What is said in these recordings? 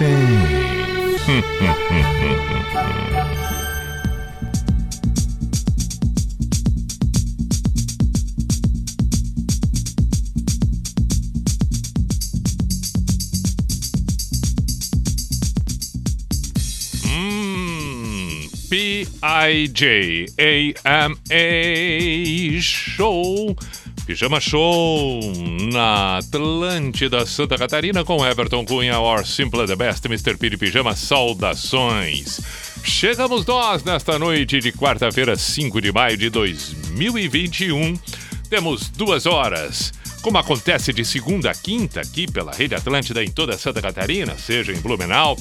Hum, P-I-J-A-M-A Show. Pijama Show na Atlântida, Santa Catarina, com Everton Cunha, or Simple the Best, Mr. P de Pijama. Saudações. Chegamos nós nesta noite de quarta-feira, 5 de maio de 2021. Temos duas horas como acontece de segunda a quinta aqui pela Rede Atlântida em toda Santa Catarina, seja em Blumenau,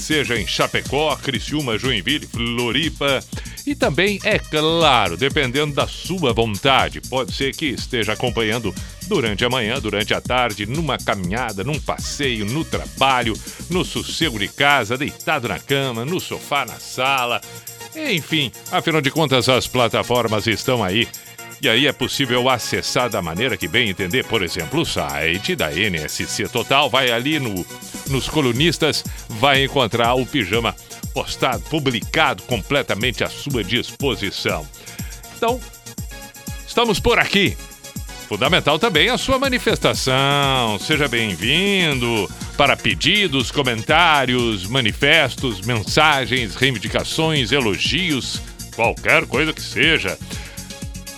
seja em Chapecó, Criciúma, Joinville, Floripa e também, é claro, dependendo da sua vontade, pode ser que esteja acompanhando durante a manhã, durante a tarde, numa caminhada, num passeio, no trabalho, no sossego de casa, deitado na cama, no sofá, na sala. Enfim, afinal de contas, as plataformas estão aí e aí é possível acessar da maneira que bem entender, por exemplo, o site da NSC Total. Vai ali no, nos colunistas, vai encontrar o pijama postado, publicado completamente à sua disposição. Então, estamos por aqui. Fundamental também a sua manifestação. Seja bem-vindo para pedidos, comentários, manifestos, mensagens, reivindicações, elogios, qualquer coisa que seja.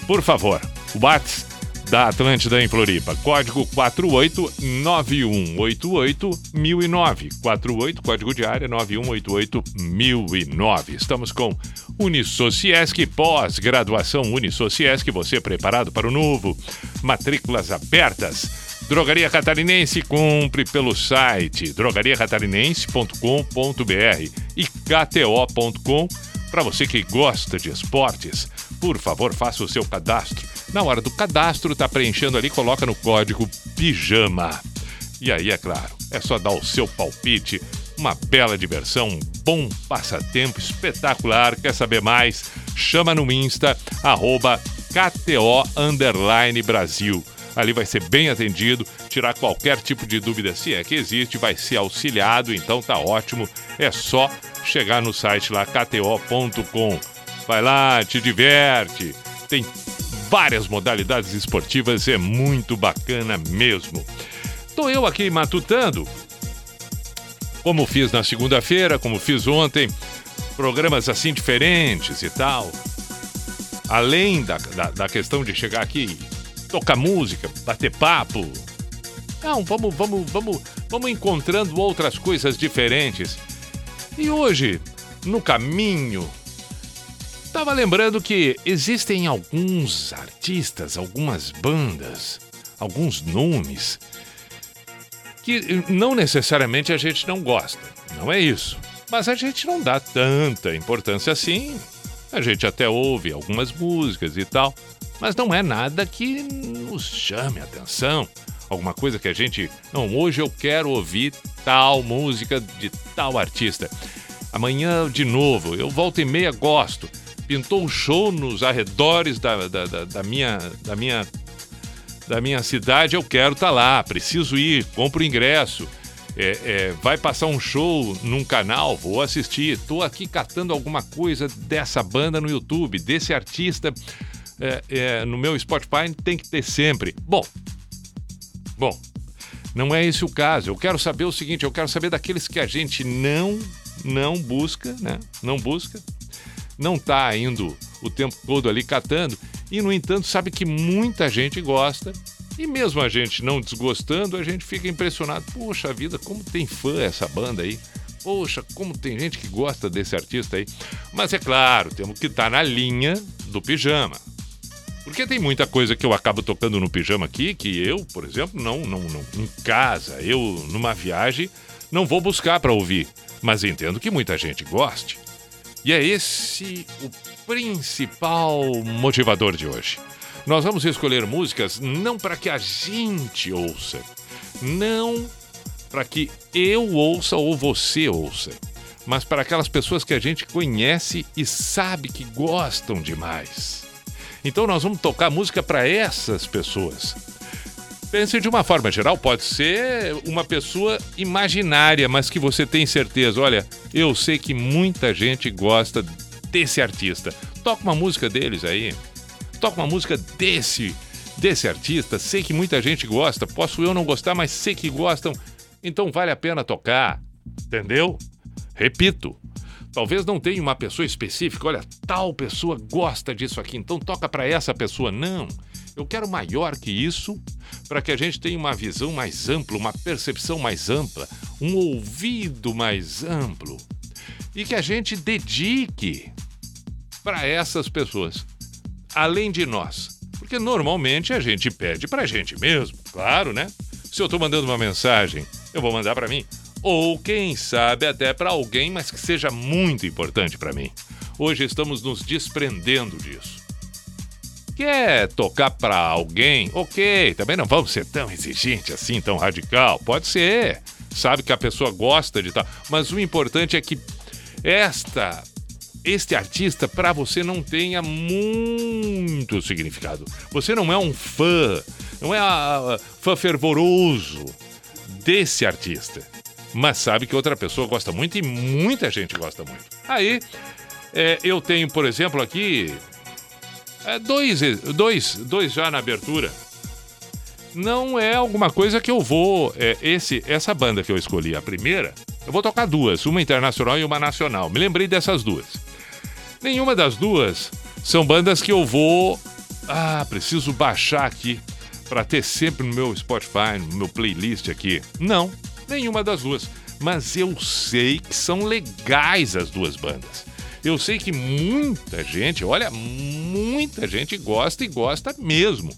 Por favor, o Whats da Atlântida em Floripa. Código 4891881009. 48, código de área 91881009. Estamos com Unisociesc, pós-graduação Unisociesc, você preparado para o novo. Matrículas abertas. Drogaria Catarinense, compre pelo site drogariacatarinense.com.br e kto.com para você que gosta de esportes por favor, faça o seu cadastro. Na hora do cadastro, tá preenchendo ali, coloca no código PIJAMA. E aí, é claro, é só dar o seu palpite, uma bela diversão, um bom passatempo espetacular. Quer saber mais? Chama no Insta, arroba KTO Brasil. Ali vai ser bem atendido, tirar qualquer tipo de dúvida se é que existe, vai ser auxiliado, então tá ótimo. É só chegar no site lá kto.com Vai lá, te diverte. Tem várias modalidades esportivas, é muito bacana mesmo. Tô eu aqui matutando, como fiz na segunda-feira, como fiz ontem, programas assim diferentes e tal. Além da, da, da, questão de chegar aqui, tocar música, bater papo. Não, vamos, vamos, vamos, vamos encontrando outras coisas diferentes. E hoje, no caminho Tava lembrando que existem alguns artistas, algumas bandas, alguns nomes que não necessariamente a gente não gosta, não é isso. Mas a gente não dá tanta importância assim. A gente até ouve algumas músicas e tal, mas não é nada que nos chame a atenção. Alguma coisa que a gente. Não, hoje eu quero ouvir tal música de tal artista. Amanhã de novo, eu volto e meia gosto pintou um show nos arredores da, da, da, da minha, da, minha, da minha cidade, eu quero estar tá lá, preciso ir, compro ingresso. É, é, vai passar um show num canal, vou assistir. Estou aqui catando alguma coisa dessa banda no YouTube, desse artista é, é, no meu Spotify, tem que ter sempre. Bom, bom, não é esse o caso. Eu quero saber o seguinte: eu quero saber daqueles que a gente não, não busca, né? Não busca, não está indo o tempo todo ali catando, e no entanto sabe que muita gente gosta, e mesmo a gente não desgostando, a gente fica impressionado. Poxa vida, como tem fã essa banda aí. Poxa, como tem gente que gosta desse artista aí. Mas é claro, temos que estar tá na linha do pijama. Porque tem muita coisa que eu acabo tocando no pijama aqui que eu, por exemplo, não, não, não em casa, eu numa viagem Não vou buscar para ouvir, mas entendo que muita gente goste. E é esse o principal motivador de hoje. Nós vamos escolher músicas não para que a gente ouça, não para que eu ouça ou você ouça, mas para aquelas pessoas que a gente conhece e sabe que gostam demais. Então nós vamos tocar música para essas pessoas. Pense de uma forma geral, pode ser uma pessoa imaginária, mas que você tem certeza. Olha, eu sei que muita gente gosta desse artista. Toca uma música deles aí. Toca uma música desse desse artista. Sei que muita gente gosta. Posso eu não gostar, mas sei que gostam. Então vale a pena tocar. Entendeu? Repito, talvez não tenha uma pessoa específica, olha, tal pessoa gosta disso aqui, então toca para essa pessoa. Não. Eu quero maior que isso para que a gente tenha uma visão mais ampla, uma percepção mais ampla, um ouvido mais amplo e que a gente dedique para essas pessoas, além de nós. Porque normalmente a gente pede para a gente mesmo, claro, né? Se eu estou mandando uma mensagem, eu vou mandar para mim. Ou quem sabe até para alguém, mas que seja muito importante para mim. Hoje estamos nos desprendendo disso. Quer tocar para alguém? Ok, também não vamos ser tão exigente assim, tão radical. Pode ser. Sabe que a pessoa gosta de tal. Mas o importante é que esta este artista para você não tenha muito significado. Você não é um fã, não é a, a, fã fervoroso desse artista, mas sabe que outra pessoa gosta muito e muita gente gosta muito. Aí é, eu tenho, por exemplo, aqui é, dois, dois, dois já na abertura. Não é alguma coisa que eu vou. É, esse, essa banda que eu escolhi, a primeira, eu vou tocar duas, uma internacional e uma nacional. Me lembrei dessas duas. Nenhuma das duas são bandas que eu vou. Ah, preciso baixar aqui para ter sempre no meu Spotify, no meu playlist aqui. Não, nenhuma das duas. Mas eu sei que são legais as duas bandas. Eu sei que muita gente, olha, muita gente gosta e gosta mesmo.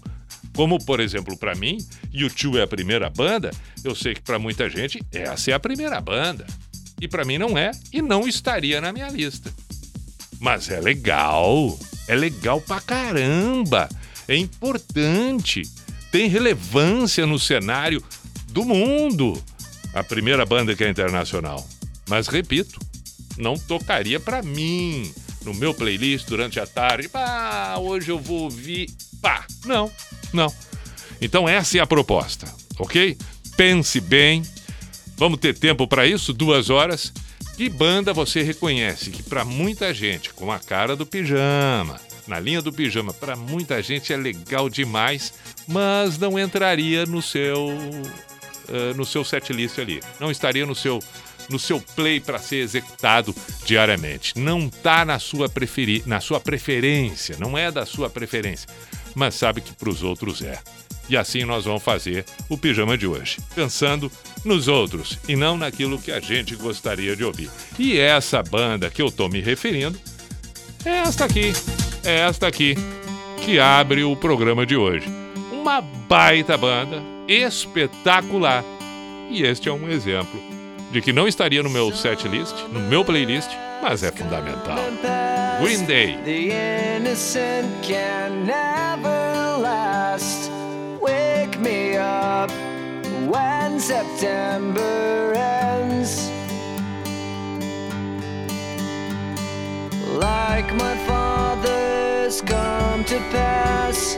Como, por exemplo, para mim, YouTube é a primeira banda, eu sei que para muita gente essa é a primeira banda. E para mim não é e não estaria na minha lista. Mas é legal, é legal pra caramba, é importante, tem relevância no cenário do mundo. A primeira banda que é internacional. Mas repito, não tocaria para mim no meu playlist durante a tarde. Pá, hoje eu vou ouvir. Pá, não, não. Então essa é a proposta, ok? Pense bem. Vamos ter tempo para isso, duas horas. Que banda você reconhece que para muita gente, com a cara do pijama, na linha do pijama, para muita gente é legal demais, mas não entraria no seu uh, no seu setlist ali, não estaria no seu no seu play para ser executado diariamente. Não está na sua preferi na sua preferência, não é da sua preferência, mas sabe que para os outros é. E assim nós vamos fazer o pijama de hoje, pensando nos outros e não naquilo que a gente gostaria de ouvir. E essa banda que eu tô me referindo é esta aqui, é esta aqui que abre o programa de hoje. Uma baita banda, espetacular. E este é um exemplo de que não estaria no meu set list, no meu playlist, mas é fundamental. Green Day. The innocent can never last. Wake me up when September ends. Like my father's come to pass,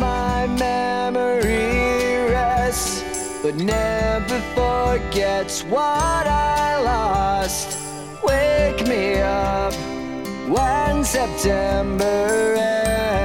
my memory rests, but never forgets what I lost. Wake me up when September ends.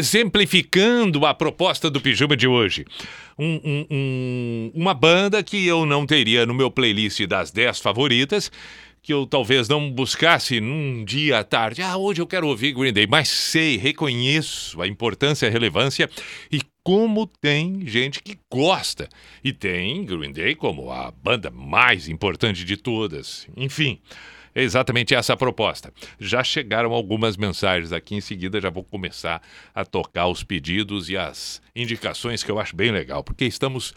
Exemplificando a proposta do pijama de hoje. Um, um, um, uma banda que eu não teria no meu playlist das 10 favoritas, que eu talvez não buscasse num dia à tarde. Ah, hoje eu quero ouvir Green Day, mas sei, reconheço a importância a relevância e como tem gente que gosta. E tem Green Day como a banda mais importante de todas. Enfim. É exatamente essa a proposta. Já chegaram algumas mensagens aqui, em seguida já vou começar a tocar os pedidos e as indicações que eu acho bem legal, porque estamos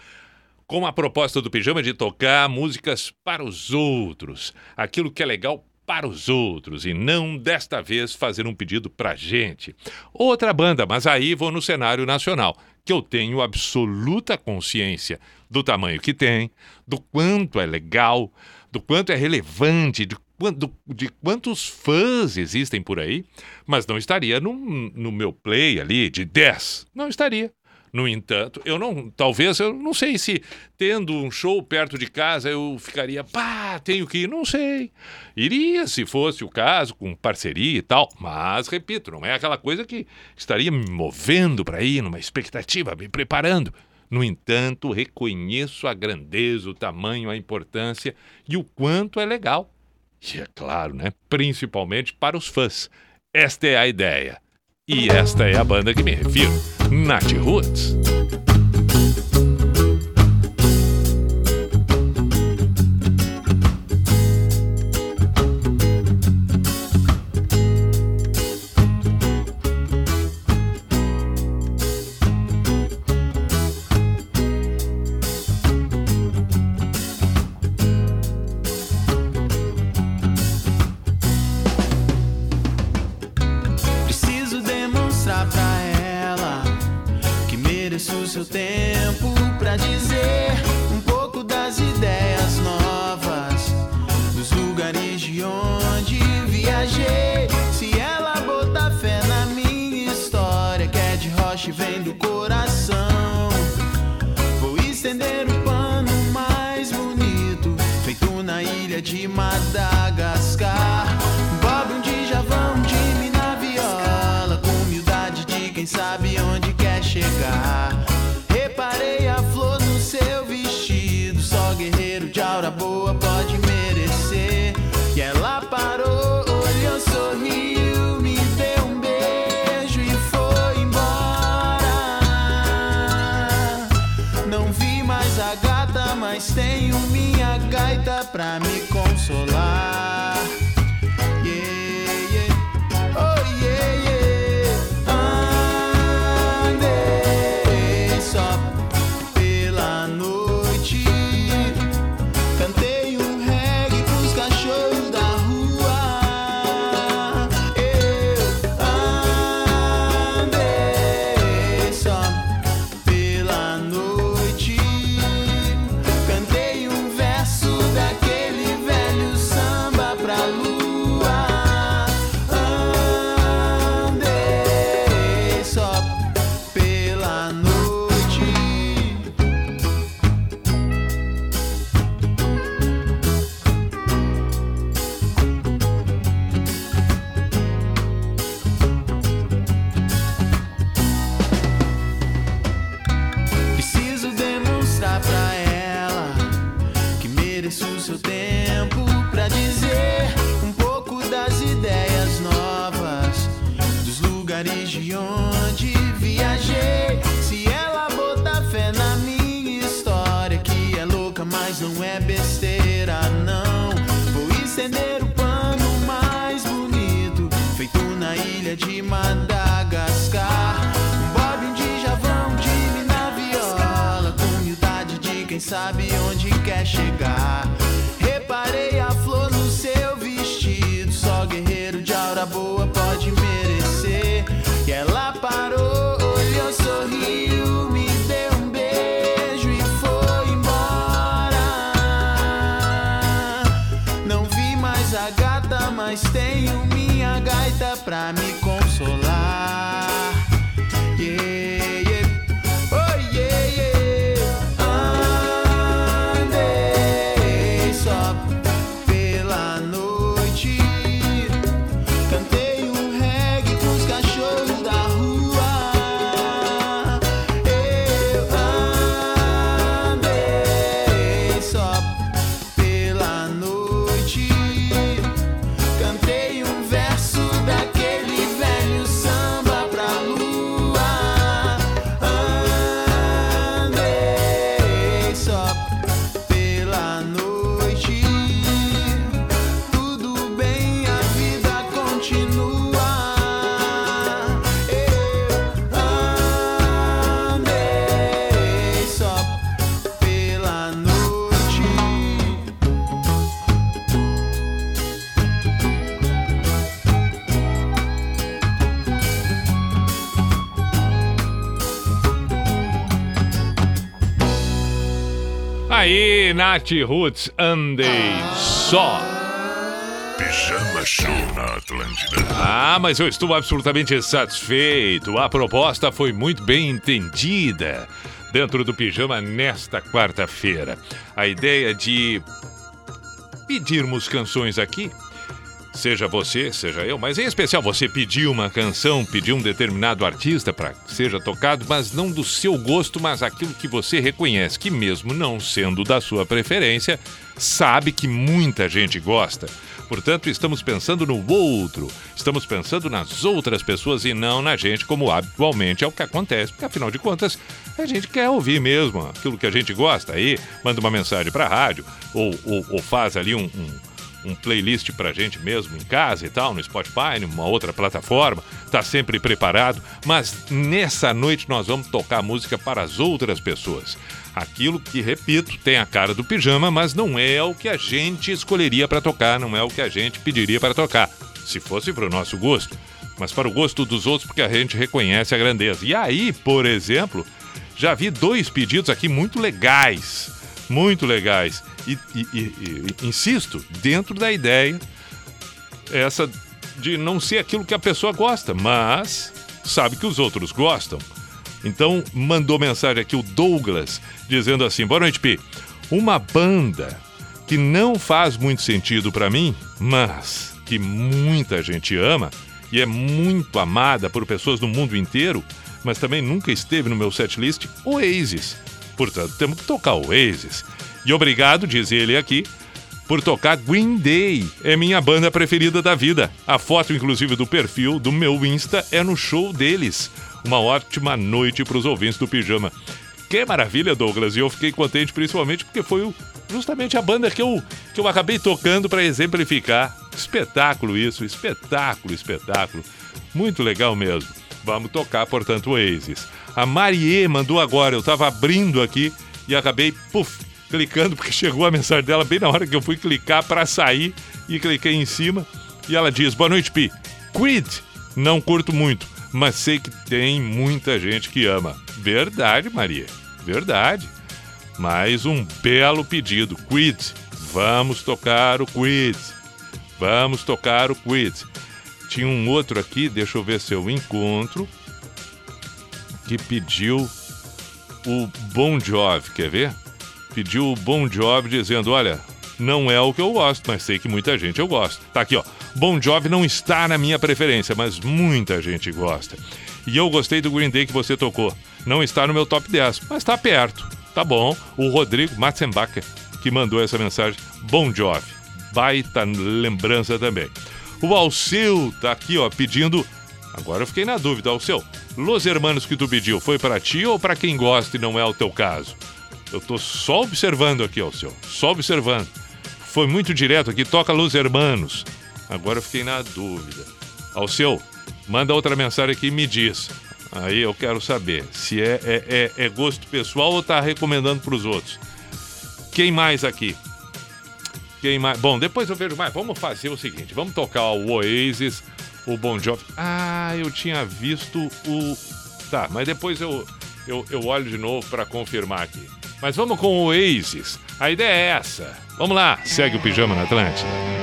com a proposta do Pijama de tocar músicas para os outros, aquilo que é legal para os outros e não desta vez fazer um pedido para gente. Outra banda, mas aí vou no cenário nacional, que eu tenho absoluta consciência do tamanho que tem, do quanto é legal, do quanto é relevante, de de quantos fãs existem por aí, mas não estaria no, no meu play ali de 10. Não estaria. No entanto, eu não, talvez, eu não sei se tendo um show perto de casa eu ficaria, pá, tenho que ir, não sei. Iria se fosse o caso, com parceria e tal, mas repito, não é aquela coisa que estaria me movendo para ir, numa expectativa, me preparando. No entanto, reconheço a grandeza, o tamanho, a importância e o quanto é legal e é claro, né? Principalmente para os fãs. Esta é a ideia. E esta é a banda que me refiro, Nat Roots. Aí, Nath Roots, andei só. Pijama Show na Atlântida. Ah, mas eu estou absolutamente satisfeito. A proposta foi muito bem entendida dentro do pijama nesta quarta-feira. A ideia de pedirmos canções aqui seja você, seja eu, mas em especial você pediu uma canção, pediu um determinado artista para que seja tocado, mas não do seu gosto, mas aquilo que você reconhece que mesmo não sendo da sua preferência, sabe que muita gente gosta. Portanto, estamos pensando no outro, estamos pensando nas outras pessoas e não na gente, como habitualmente é o que acontece, porque afinal de contas, a gente quer ouvir mesmo aquilo que a gente gosta. Aí, manda uma mensagem para a rádio ou, ou, ou, faz ali um, um um playlist pra gente mesmo em casa e tal, no Spotify, numa outra plataforma, tá sempre preparado, mas nessa noite nós vamos tocar música para as outras pessoas. Aquilo que, repito, tem a cara do pijama, mas não é o que a gente escolheria para tocar, não é o que a gente pediria para tocar. Se fosse para o nosso gosto, mas para o gosto dos outros, porque a gente reconhece a grandeza. E aí, por exemplo, já vi dois pedidos aqui muito legais, muito legais. E, e, e, e insisto, dentro da ideia, essa de não ser aquilo que a pessoa gosta, mas sabe que os outros gostam. Então, mandou mensagem aqui o Douglas, dizendo assim: Boa noite, Pi. Uma banda que não faz muito sentido para mim, mas que muita gente ama e é muito amada por pessoas no mundo inteiro, mas também nunca esteve no meu setlist, Oasis. Portanto, temos que tocar Oasis. E obrigado, diz ele aqui, por tocar Green Day. É minha banda preferida da vida. A foto, inclusive, do perfil do meu Insta é no show deles. Uma ótima noite para os ouvintes do Pijama. Que maravilha, Douglas. E eu fiquei contente principalmente porque foi justamente a banda que eu, que eu acabei tocando para exemplificar. Espetáculo isso, espetáculo, espetáculo. Muito legal mesmo. Vamos tocar, portanto, Oasis. A Marie mandou agora, eu estava abrindo aqui e acabei, puf, clicando, porque chegou a mensagem dela bem na hora que eu fui clicar para sair e cliquei em cima. E ela diz: Boa noite, Pi. Creed, não curto muito mas sei que tem muita gente que ama. Verdade, Maria, verdade. Mais um belo pedido. Quid, vamos tocar o Quid. Vamos tocar o Quid. Tinha um outro aqui, deixa eu ver se eu encontro, que pediu o Bon Jovi, quer ver? Pediu o Bon Jovi dizendo, olha, não é o que eu gosto, mas sei que muita gente eu gosto. Tá aqui, ó. Bon Jovi não está na minha preferência, mas muita gente gosta. E eu gostei do Green Day que você tocou. Não está no meu top 10, mas está perto. Tá bom. O Rodrigo Matzenbacher que mandou essa mensagem. Bon Jovi. Baita lembrança também. O Alceu tá aqui, ó, pedindo. Agora eu fiquei na dúvida, Alceu. Los Hermanos que tu pediu, foi para ti ou para quem gosta e não é o teu caso? Eu tô só observando aqui, Alceu. Só observando. Foi muito direto aqui, toca Los Hermanos. Agora eu fiquei na dúvida. Alceu, manda outra mensagem aqui e me diz. Aí eu quero saber se é, é, é, é gosto pessoal ou tá recomendando para os outros. Quem mais aqui? Quem mais? Bom, depois eu vejo mais. Vamos fazer o seguinte: vamos tocar o Oasis, o Bon Jovi. Ah, eu tinha visto o. Tá, mas depois eu, eu, eu olho de novo para confirmar aqui. Mas vamos com o Oasis. A ideia é essa. Vamos lá, segue o Pijama na Atlântida.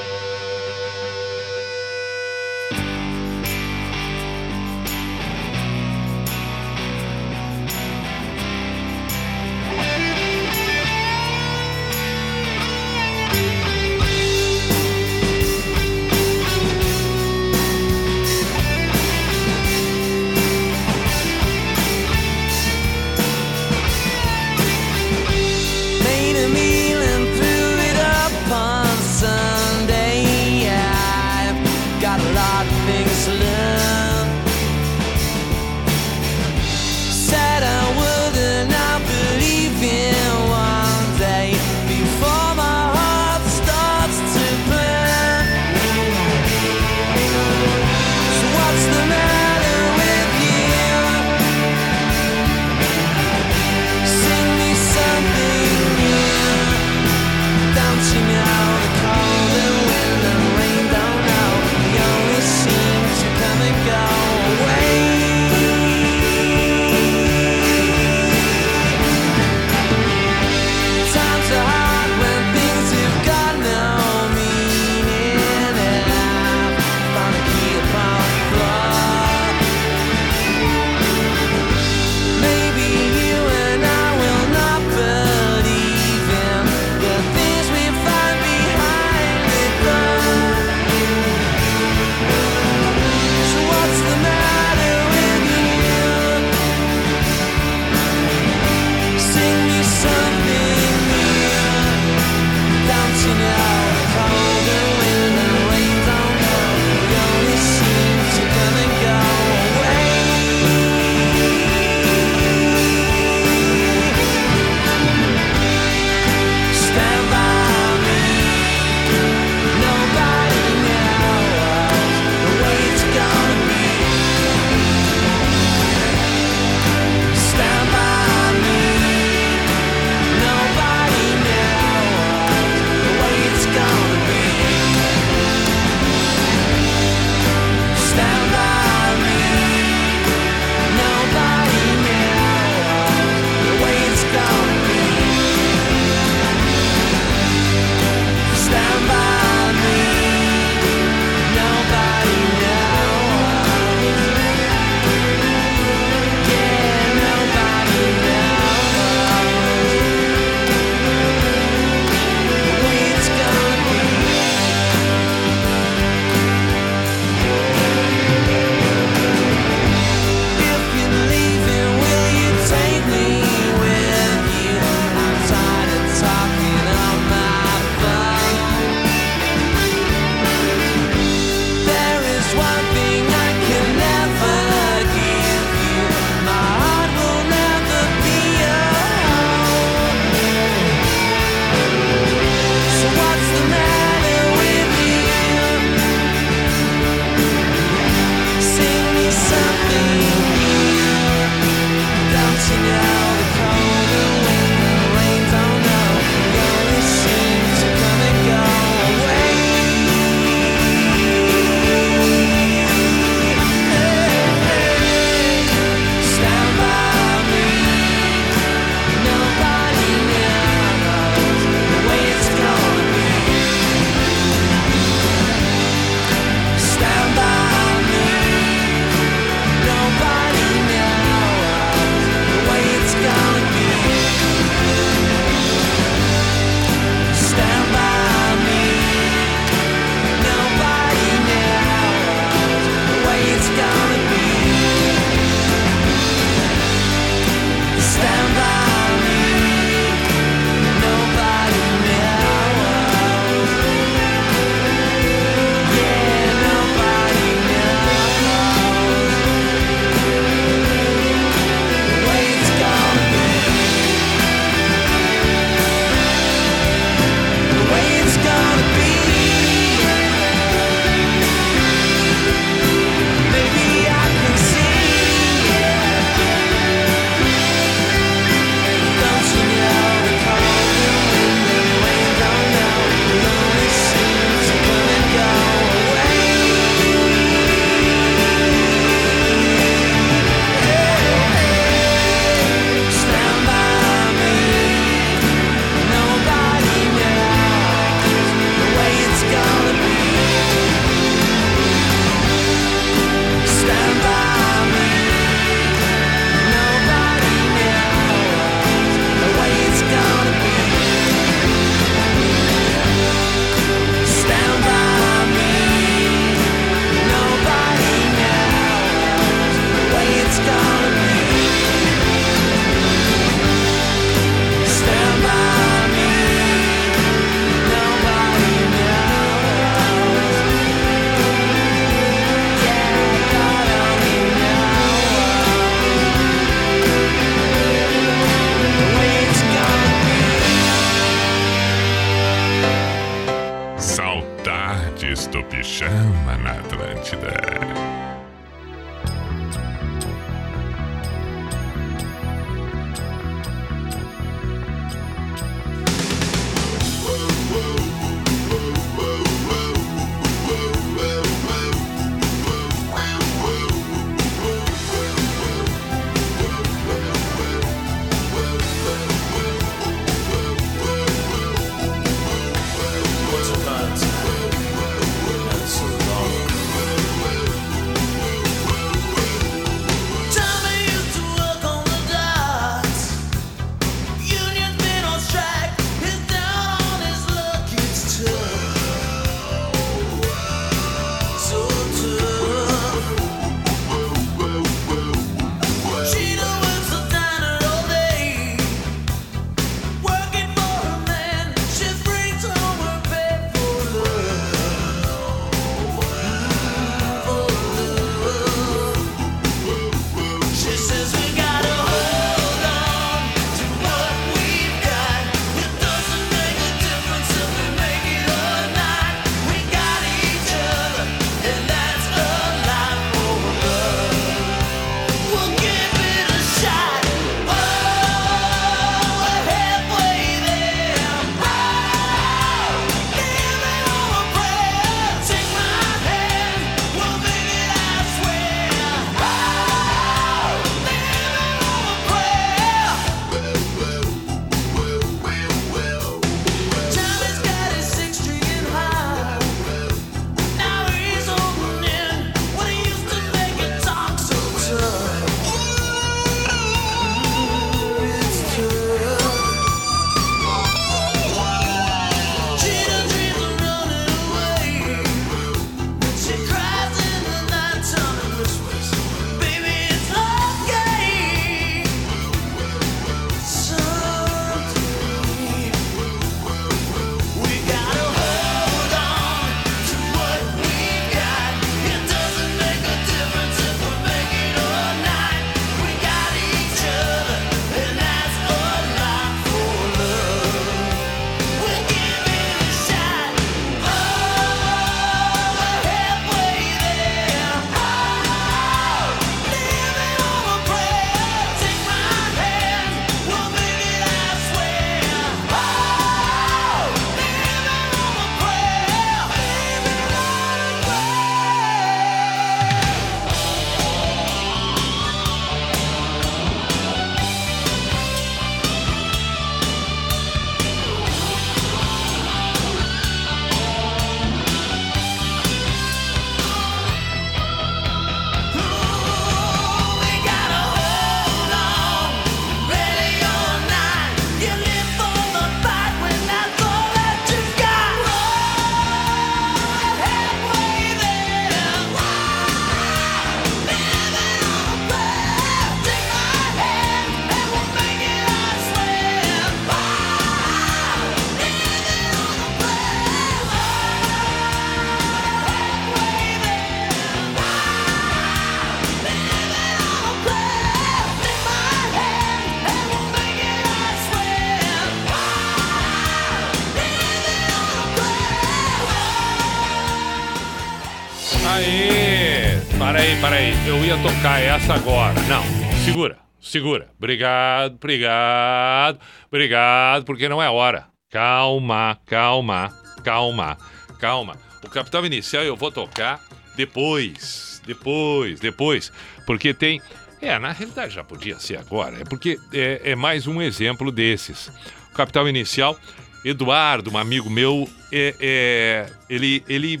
Ia tocar essa agora. Não, segura, segura. Obrigado, obrigado, obrigado, porque não é hora. Calma, calma, calma, calma. O capital inicial eu vou tocar depois, depois, depois, porque tem. É, na realidade já podia ser agora, é porque é, é mais um exemplo desses. O capital inicial Eduardo, um amigo meu, é, é, ele, ele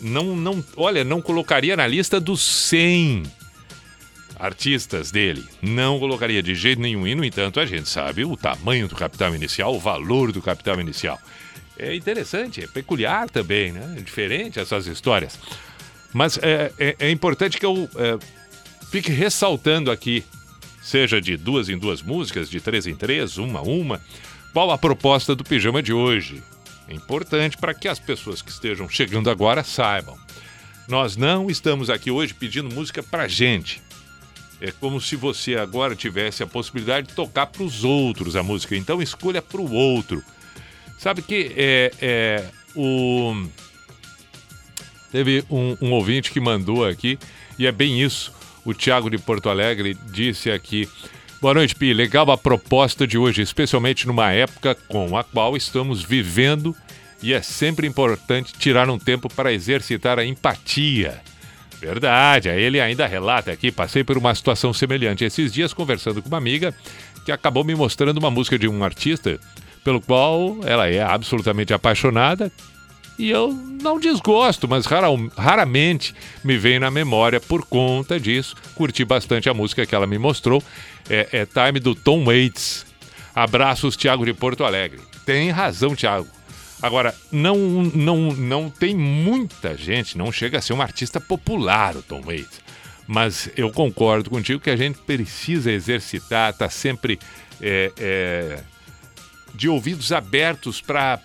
não, não, olha, não colocaria na lista dos 100 artistas dele. Não colocaria de jeito nenhum. E, no entanto, a gente sabe o tamanho do capital inicial, o valor do capital inicial. É interessante, é peculiar também, né? É diferente essas histórias. Mas é, é, é importante que eu é, fique ressaltando aqui, seja de duas em duas músicas, de três em três, uma a uma qual a proposta do pijama de hoje? É importante para que as pessoas que estejam chegando agora saibam. Nós não estamos aqui hoje pedindo música para gente. É como se você agora tivesse a possibilidade de tocar para os outros a música. Então escolha para o outro. Sabe que é, é, o, Teve um, um ouvinte que mandou aqui, e é bem isso. O Tiago de Porto Alegre disse aqui. Boa noite, Pi. Legal a proposta de hoje, especialmente numa época com a qual estamos vivendo e é sempre importante tirar um tempo para exercitar a empatia. Verdade, ele ainda relata aqui, passei por uma situação semelhante esses dias conversando com uma amiga que acabou me mostrando uma música de um artista pelo qual ela é absolutamente apaixonada e eu não desgosto, mas raramente me vem na memória por conta disso. Curti bastante a música que ela me mostrou. É, é Time do Tom Waits. Abraços, Thiago de Porto Alegre. Tem razão, Thiago. Agora, não, não, não tem muita gente, não chega a ser um artista popular, o Tom Waits. Mas eu concordo contigo que a gente precisa exercitar, tá sempre é, é, de ouvidos abertos para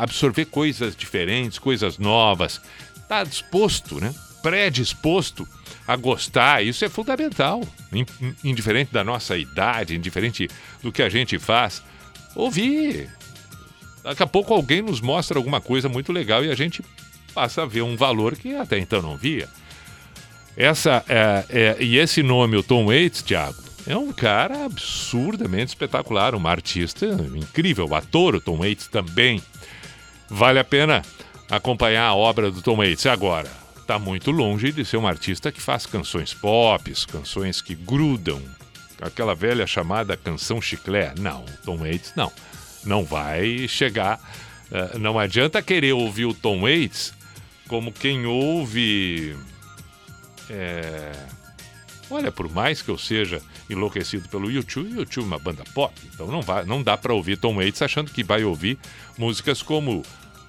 absorver coisas diferentes, coisas novas. Tá disposto, né? Predisposto a gostar, isso é fundamental. Indiferente da nossa idade, indiferente do que a gente faz. Ouvir, Daqui a pouco alguém nos mostra alguma coisa muito legal e a gente passa a ver um valor que até então não via. Essa é, é, e esse nome, o Tom Waits, Thiago, é um cara absurdamente espetacular, uma artista incrível, ator, o Tom Waits também. Vale a pena acompanhar a obra do Tom Waits agora. Está muito longe de ser um artista que faz canções pop, canções que grudam, aquela velha chamada canção chiclé. Não, Tom Waits não não vai chegar. Uh, não adianta querer ouvir o Tom Waits como quem ouve. É... Olha, por mais que eu seja enlouquecido pelo YouTube, YouTube é uma banda pop, então não, vai, não dá para ouvir Tom Waits achando que vai ouvir músicas como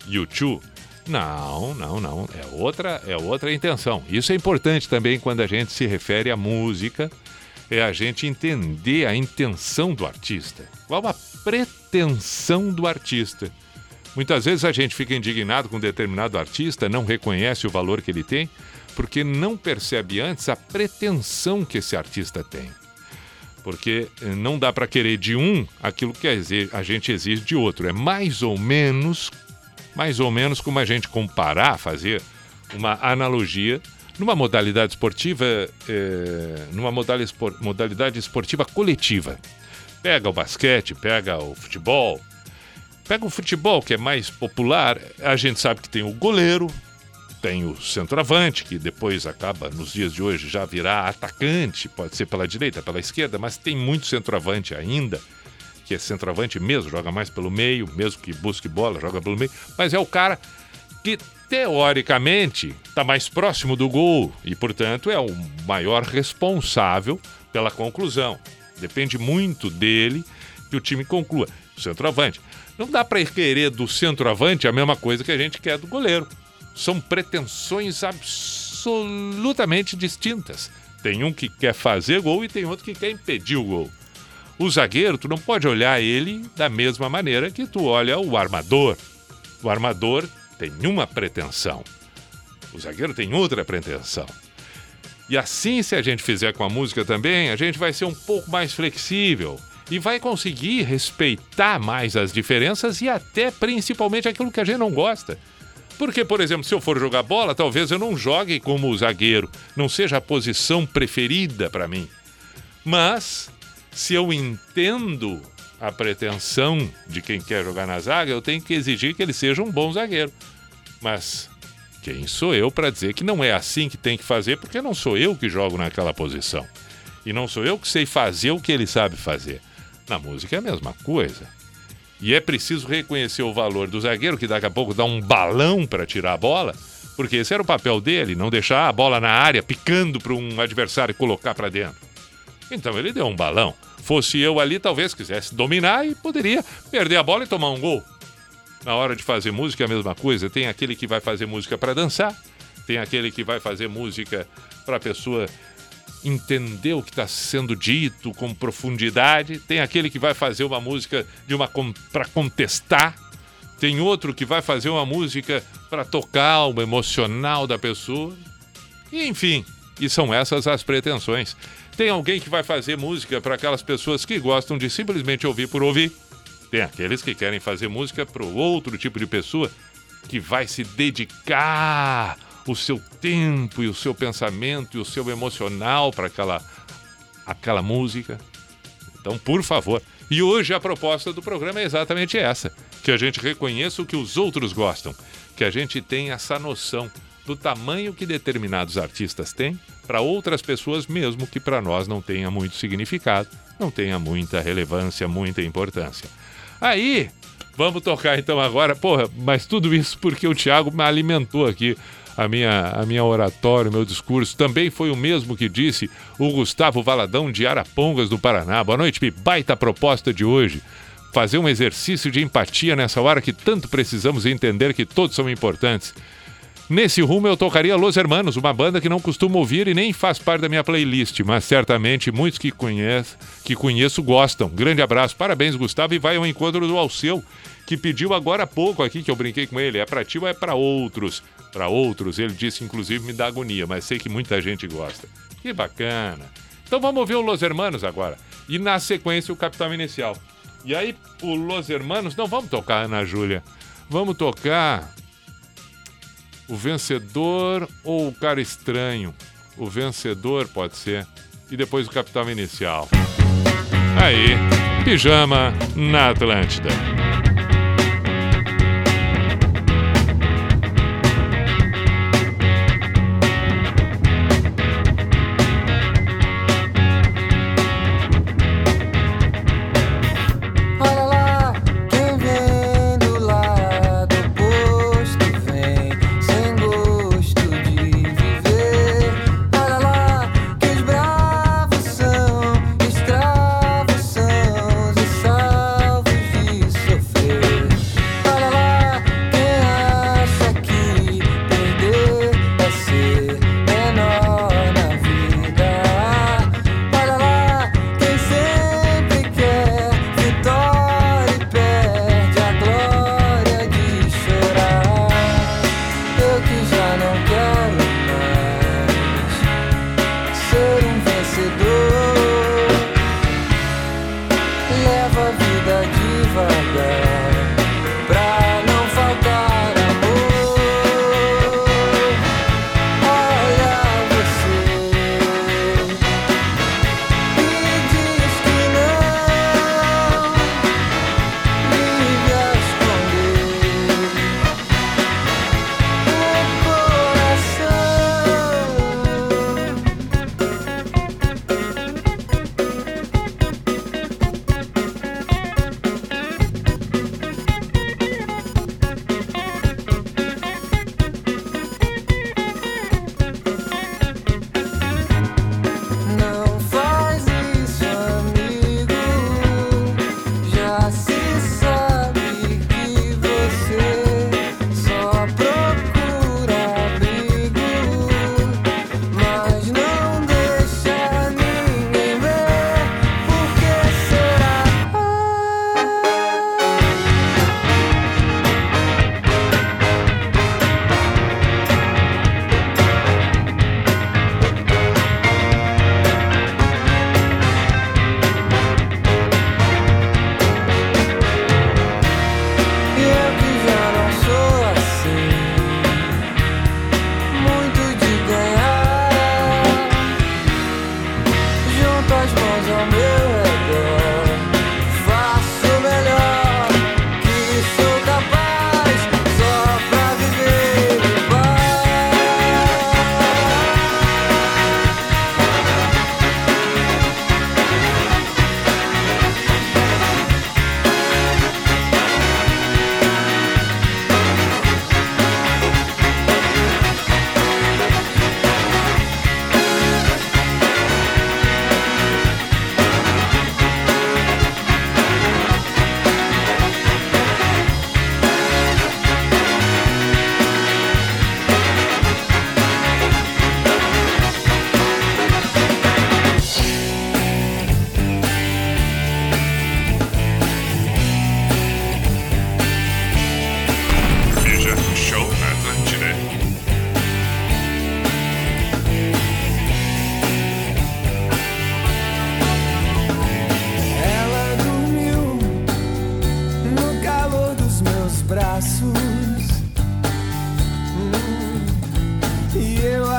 YouTube. Não, não, não. É outra, é outra intenção. Isso é importante também quando a gente se refere à música, é a gente entender a intenção do artista. Qual a pretensão do artista. Muitas vezes a gente fica indignado com um determinado artista, não reconhece o valor que ele tem, porque não percebe antes a pretensão que esse artista tem. Porque eh, não dá para querer de um aquilo que a gente exige de outro. É mais ou menos, mais ou menos como a gente comparar, fazer uma analogia numa modalidade esportiva, é, numa modalidade esportiva coletiva. Pega o basquete, pega o futebol. Pega o futebol, que é mais popular, a gente sabe que tem o goleiro, tem o centroavante, que depois acaba, nos dias de hoje, já virar atacante, pode ser pela direita, pela esquerda, mas tem muito centroavante ainda, que é centroavante mesmo, joga mais pelo meio, mesmo que busque bola, joga pelo meio, mas é o cara que teoricamente está mais próximo do gol e, portanto, é o maior responsável pela conclusão. Depende muito dele que o time conclua. Centroavante. Não dá para querer do centroavante a mesma coisa que a gente quer do goleiro. São pretensões absolutamente distintas. Tem um que quer fazer gol e tem outro que quer impedir o gol. O zagueiro, tu não pode olhar ele da mesma maneira que tu olha o armador. O armador tem uma pretensão. O zagueiro tem outra pretensão. E assim, se a gente fizer com a música também, a gente vai ser um pouco mais flexível e vai conseguir respeitar mais as diferenças e até principalmente aquilo que a gente não gosta. Porque, por exemplo, se eu for jogar bola, talvez eu não jogue como zagueiro, não seja a posição preferida para mim. Mas, se eu entendo a pretensão de quem quer jogar na zaga, eu tenho que exigir que ele seja um bom zagueiro. Mas quem sou eu para dizer que não é assim que tem que fazer, porque não sou eu que jogo naquela posição. E não sou eu que sei fazer o que ele sabe fazer. Na música é a mesma coisa. E é preciso reconhecer o valor do zagueiro, que daqui a pouco dá um balão para tirar a bola, porque esse era o papel dele, não deixar a bola na área picando para um adversário colocar para dentro. Então ele deu um balão. Fosse eu ali, talvez quisesse dominar e poderia perder a bola e tomar um gol. Na hora de fazer música é a mesma coisa. Tem aquele que vai fazer música para dançar, tem aquele que vai fazer música para a pessoa entender o que está sendo dito com profundidade, tem aquele que vai fazer uma música de uma para contestar, tem outro que vai fazer uma música para tocar o emocional da pessoa. E, enfim, e são essas as pretensões. Tem alguém que vai fazer música para aquelas pessoas que gostam de simplesmente ouvir por ouvir. Tem aqueles que querem fazer música para o outro tipo de pessoa que vai se dedicar o seu tempo e o seu pensamento e o seu emocional para aquela, aquela música. Então, por favor. E hoje a proposta do programa é exatamente essa: que a gente reconheça o que os outros gostam, que a gente tenha essa noção do tamanho que determinados artistas têm para outras pessoas, mesmo que para nós não tenha muito significado, não tenha muita relevância, muita importância. Aí, vamos tocar então agora, porra, mas tudo isso porque o Thiago me alimentou aqui a minha, a minha oratória, o meu discurso. Também foi o mesmo que disse o Gustavo Valadão de Arapongas do Paraná. Boa noite, Pi. Baita proposta de hoje. Fazer um exercício de empatia nessa hora que tanto precisamos entender que todos são importantes. Nesse rumo eu tocaria Los Hermanos, uma banda que não costumo ouvir e nem faz parte da minha playlist, mas certamente muitos que conheço, que conheço gostam. Grande abraço, parabéns Gustavo e vai ao encontro do Alceu, que pediu agora há pouco aqui que eu brinquei com ele. É para ti ou é para outros? Para outros, ele disse inclusive me dá agonia, mas sei que muita gente gosta. Que bacana. Então vamos ouvir o Los Hermanos agora. E na sequência o Capital Inicial. E aí o Los Hermanos, não vamos tocar Ana Júlia. Vamos tocar o vencedor ou o cara estranho? O vencedor pode ser. E depois o capital inicial. Aí, pijama na Atlântida.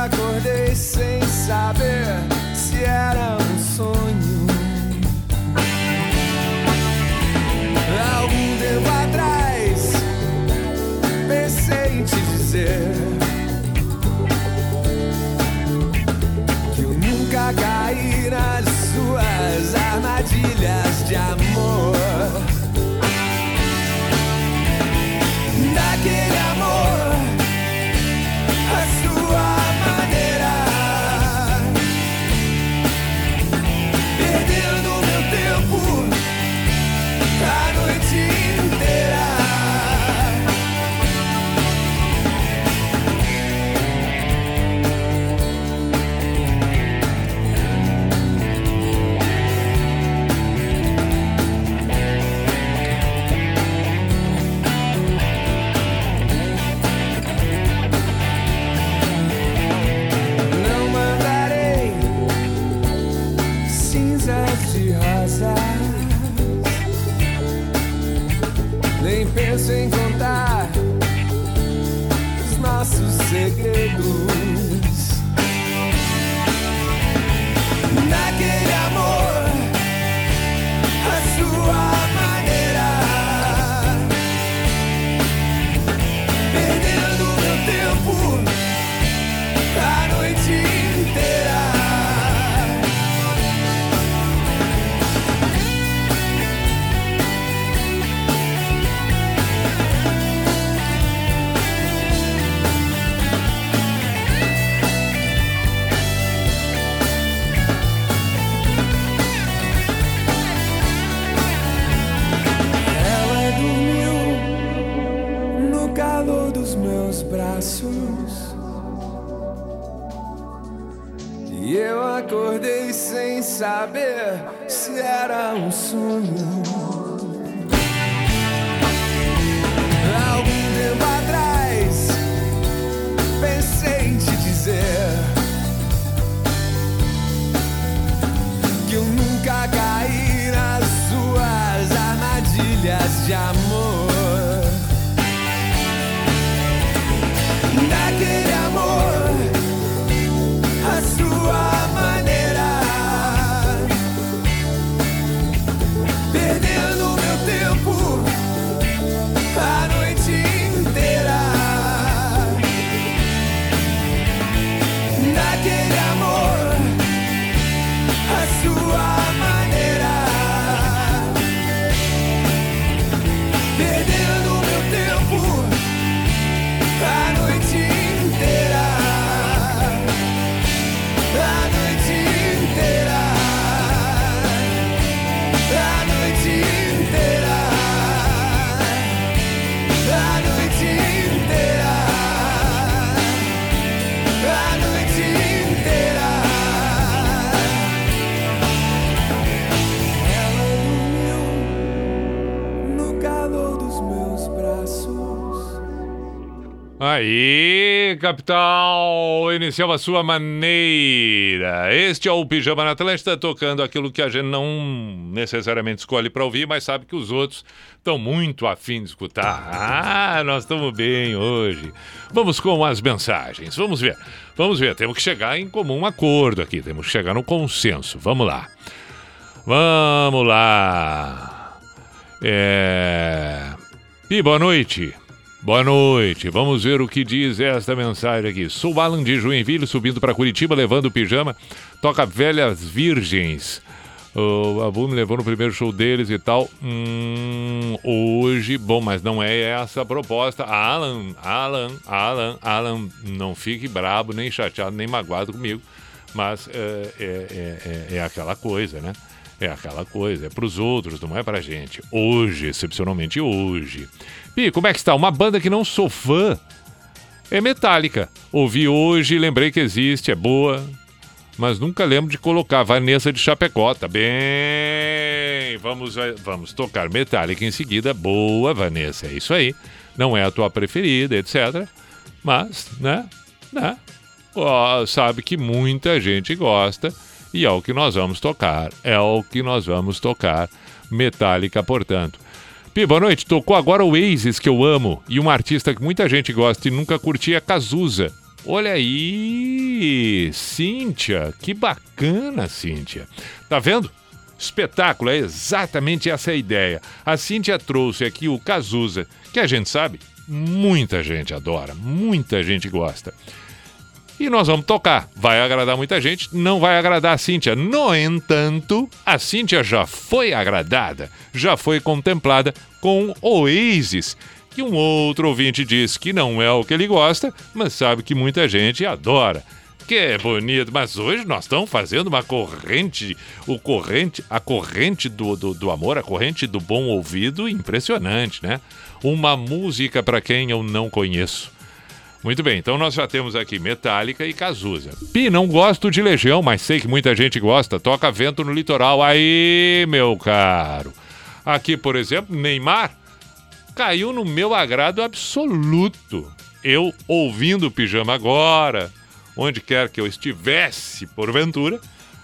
Acordei sem saber se era um sonho. Nem saber se era um sonho. Algum tempo atrás pensei em te dizer que eu nunca caí nas suas armadilhas de amor. Aí, capital, inicial a sua maneira. Este é o Pijama na Atlântida, tocando aquilo que a gente não necessariamente escolhe para ouvir, mas sabe que os outros estão muito afim de escutar. Ah, nós estamos bem hoje. Vamos com as mensagens. Vamos ver. Vamos ver. Temos que chegar em comum acordo aqui. Temos que chegar no consenso. Vamos lá. Vamos lá. É. E boa noite. Boa noite. Vamos ver o que diz esta mensagem aqui. Sou Alan de Joinville, subindo para Curitiba, levando o pijama. Toca Velhas Virgens. O Abu me levou no primeiro show deles e tal. Hum, hoje, bom, mas não é essa a proposta. Alan, Alan, Alan, Alan, não fique brabo, nem chateado, nem magoado comigo. Mas é, é, é, é, é aquela coisa, né? É aquela coisa, é pros outros, não é pra gente. Hoje, excepcionalmente hoje. Pi, como é que está? Uma banda que não sou fã é Metallica. Ouvi hoje, lembrei que existe, é boa, mas nunca lembro de colocar Vanessa de Chapecó, tá bem? Vamos, eh, vamos tocar Metallica em seguida. Boa, Vanessa, é isso aí. Não é a tua preferida, etc. Mas, né? né? Sabe que muita gente gosta e é o que nós vamos tocar. É o que nós vamos tocar. Metallica, portanto. Pi, boa noite. Tocou agora o Oasis, que eu amo, e um artista que muita gente gosta e nunca curtia, Cazuza. Olha aí, Cíntia. Que bacana, Cíntia. Tá vendo? Espetáculo, é exatamente essa a ideia. A Cíntia trouxe aqui o Cazuza, que a gente sabe, muita gente adora, muita gente gosta. E nós vamos tocar. Vai agradar muita gente, não vai agradar a Cíntia. No entanto, a Cíntia já foi agradada, já foi contemplada com Oasis, que um outro ouvinte diz que não é o que ele gosta, mas sabe que muita gente adora. Que bonito, mas hoje nós estamos fazendo uma corrente, o corrente, a corrente do, do, do amor, a corrente do bom ouvido, impressionante, né? Uma música para quem eu não conheço. Muito bem, então nós já temos aqui Metallica e Cazuza. Pi, não gosto de Legião, mas sei que muita gente gosta. Toca vento no litoral. Aí, meu caro. Aqui, por exemplo, Neymar caiu no meu agrado absoluto. Eu ouvindo o pijama agora, onde quer que eu estivesse, porventura,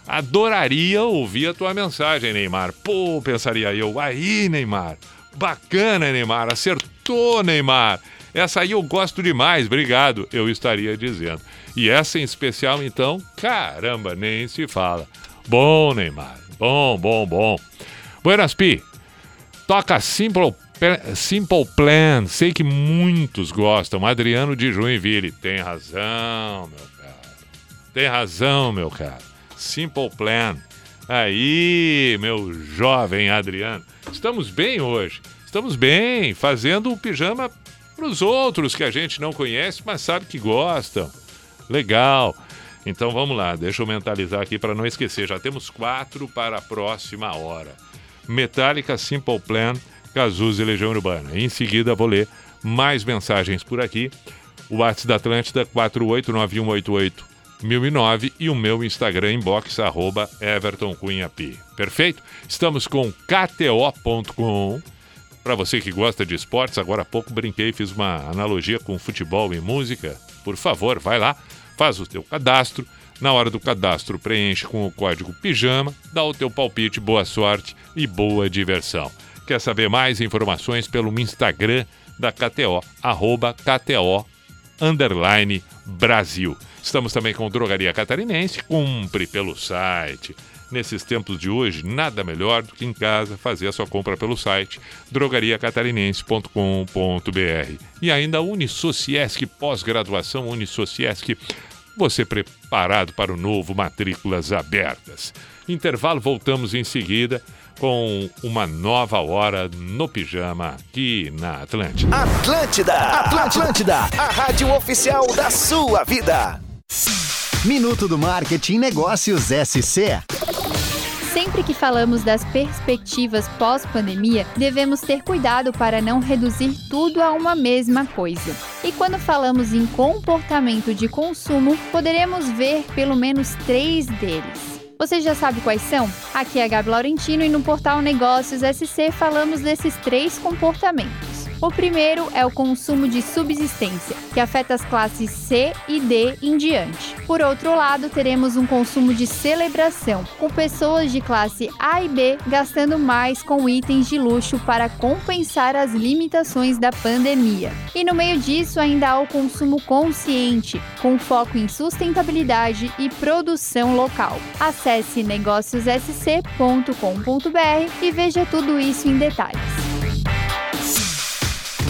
adoraria ouvir a tua mensagem, Neymar. Pô, pensaria eu, aí, Neymar. Bacana, Neymar. Acertou, Neymar. Essa aí eu gosto demais, obrigado, eu estaria dizendo. E essa em especial, então, caramba, nem se fala. Bom, Neymar. Bom, bom, bom. Buenas, Pi. Toca Simple, Simple Plan. Sei que muitos gostam. Adriano de Joinville. Tem razão, meu cara. Tem razão, meu cara. Simple Plan. Aí, meu jovem Adriano. Estamos bem hoje. Estamos bem, fazendo o pijama para os outros que a gente não conhece, mas sabe que gostam. Legal. Então vamos lá, deixa eu mentalizar aqui para não esquecer. Já temos quatro para a próxima hora. Metallica, Simple Plan, Cazuza e Legião Urbana. Em seguida vou ler mais mensagens por aqui. O WhatsApp da Atlântida 489188 1009 e o meu Instagram inbox arroba Everton Cunha P. Perfeito? Estamos com KTO.com. Para você que gosta de esportes, agora há pouco brinquei, fiz uma analogia com futebol e música. Por favor, vai lá, faz o teu cadastro. Na hora do cadastro, preenche com o código PIJAMA, dá o teu palpite, boa sorte e boa diversão. Quer saber mais informações pelo Instagram da KTO, arroba KTO, underline Brasil. Estamos também com Drogaria Catarinense, cumpre pelo site. Nesses tempos de hoje, nada melhor do que em casa fazer a sua compra pelo site drogariacatarinense.com.br. E ainda Unisociesc, pós-graduação Unisociesc, você preparado para o novo Matrículas Abertas. Intervalo, voltamos em seguida com uma nova hora no pijama aqui na Atlântida. Atlântida, Atlântida, a rádio oficial da sua vida. Minuto do Marketing Negócios SC. Sempre que falamos das perspectivas pós-pandemia, devemos ter cuidado para não reduzir tudo a uma mesma coisa. E quando falamos em comportamento de consumo, poderemos ver pelo menos três deles. Você já sabe quais são? Aqui é a Gabi Laurentino e no portal Negócios SC falamos desses três comportamentos. O primeiro é o consumo de subsistência, que afeta as classes C e D em diante. Por outro lado, teremos um consumo de celebração, com pessoas de classe A e B gastando mais com itens de luxo para compensar as limitações da pandemia. E no meio disso, ainda há o consumo consciente, com foco em sustentabilidade e produção local. Acesse negóciossc.com.br e veja tudo isso em detalhes.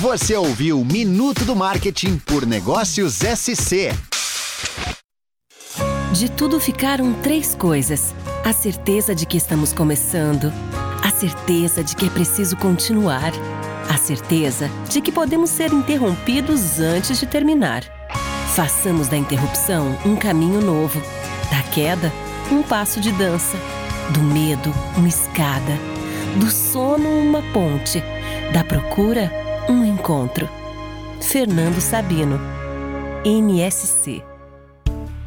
Você ouviu Minuto do Marketing por Negócios SC. De tudo ficaram três coisas: a certeza de que estamos começando, a certeza de que é preciso continuar, a certeza de que podemos ser interrompidos antes de terminar. Façamos da interrupção um caminho novo, da queda, um passo de dança, do medo, uma escada, do sono, uma ponte, da procura, um encontro. Fernando Sabino, NSC.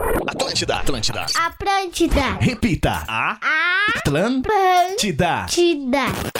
Atlântida, Atlântida. Atlântida. Repita. A. Atlântida. Atlântida.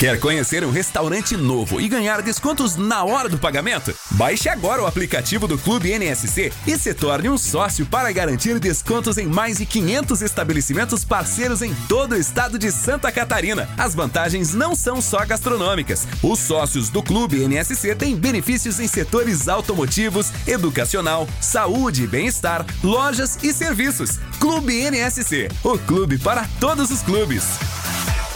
Quer conhecer um restaurante novo e ganhar descontos na hora do pagamento? Baixe agora o aplicativo do Clube NSC e se torne um sócio para garantir descontos em mais de 500 estabelecimentos parceiros em todo o estado de Santa Catarina. As vantagens não são só gastronômicas. Os sócios do Clube NSC têm benefícios em setores automotivos, educacional, saúde e bem-estar, lojas e serviços. Clube NSC, o clube para todos os clubes.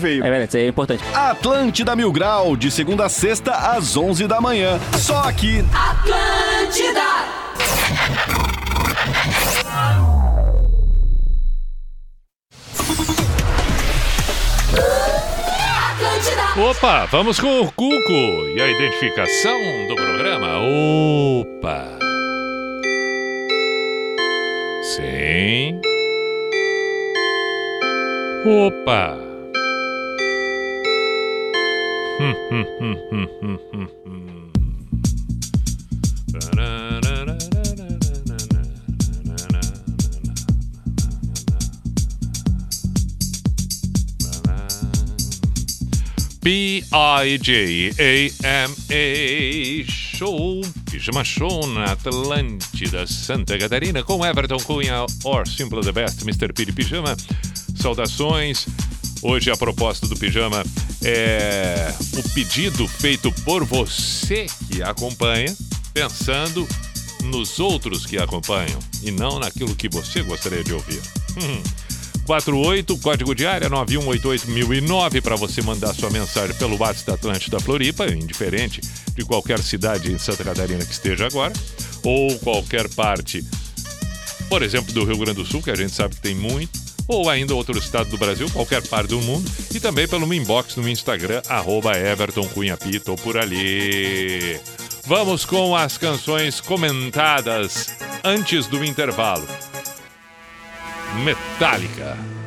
veio. É verdade, isso aí é importante. Atlântida Mil Grau, de segunda a sexta, às 11 da manhã. Só aqui. Atlântida. Atlântida. Opa, vamos com o Cuco e a identificação do programa. Opa. Sim. Opa. P-I-J-A-M-A Show, Pijama Show na Atlântida, Santa Catarina, com Everton Cunha, or Simple the Best, Mr. Piri Pijama. Saudações. Hoje a proposta do Pijama é o pedido feito por você que acompanha, pensando nos outros que acompanham e não naquilo que você gostaria de ouvir. Hum. 48, código de área 9188009 para você mandar sua mensagem pelo WhatsApp da Atlântida Floripa, indiferente de qualquer cidade em Santa Catarina que esteja agora, ou qualquer parte, por exemplo, do Rio Grande do Sul, que a gente sabe que tem muito, ou ainda outro estado do Brasil, qualquer parte do mundo, e também pelo meu inbox no Instagram, arroba Everton Cunha Pito, por ali. Vamos com as canções comentadas antes do intervalo. Metallica.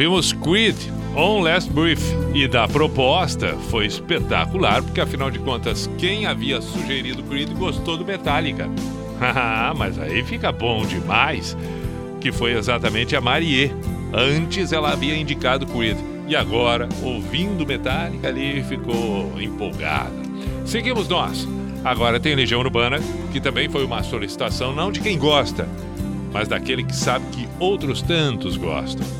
Ouvimos Creed, On Last Brief, e da proposta foi espetacular, porque afinal de contas, quem havia sugerido Creed gostou do Metallica. Haha, Mas aí fica bom demais, que foi exatamente a Marie. Antes ela havia indicado Creed, e agora, ouvindo Metallica ali, ficou empolgada. Seguimos nós. Agora tem Legião Urbana, que também foi uma solicitação não de quem gosta, mas daquele que sabe que outros tantos gostam.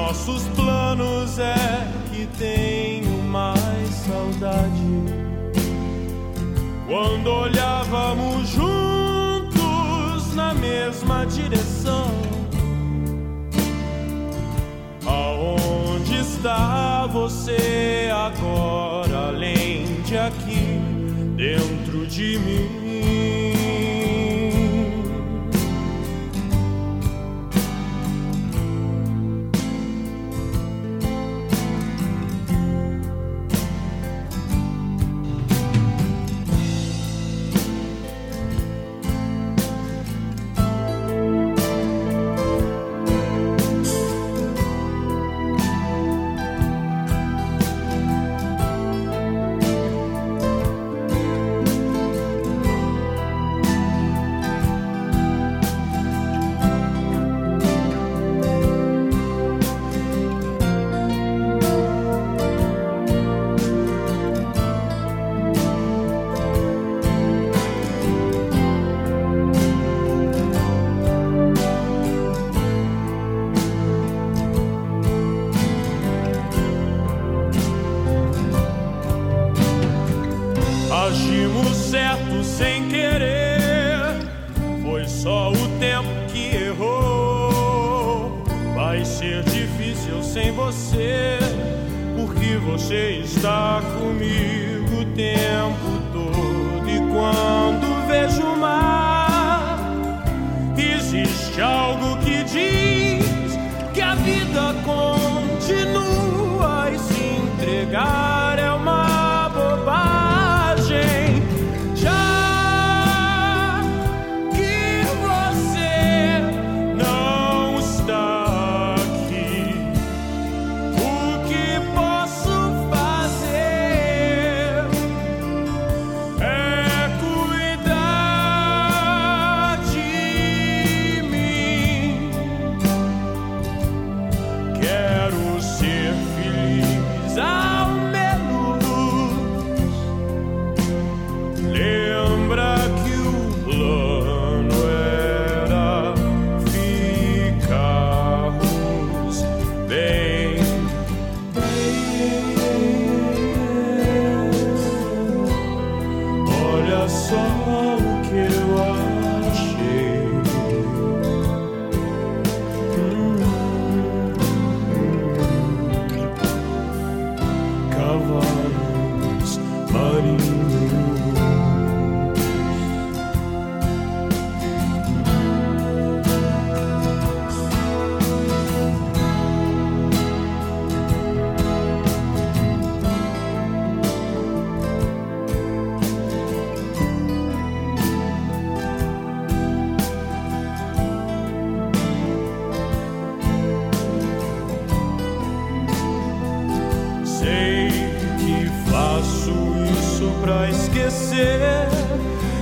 nossos planos é que tenho mais saudade. Quando olhávamos juntos na mesma direção. Aonde está você agora, além de aqui, dentro de mim?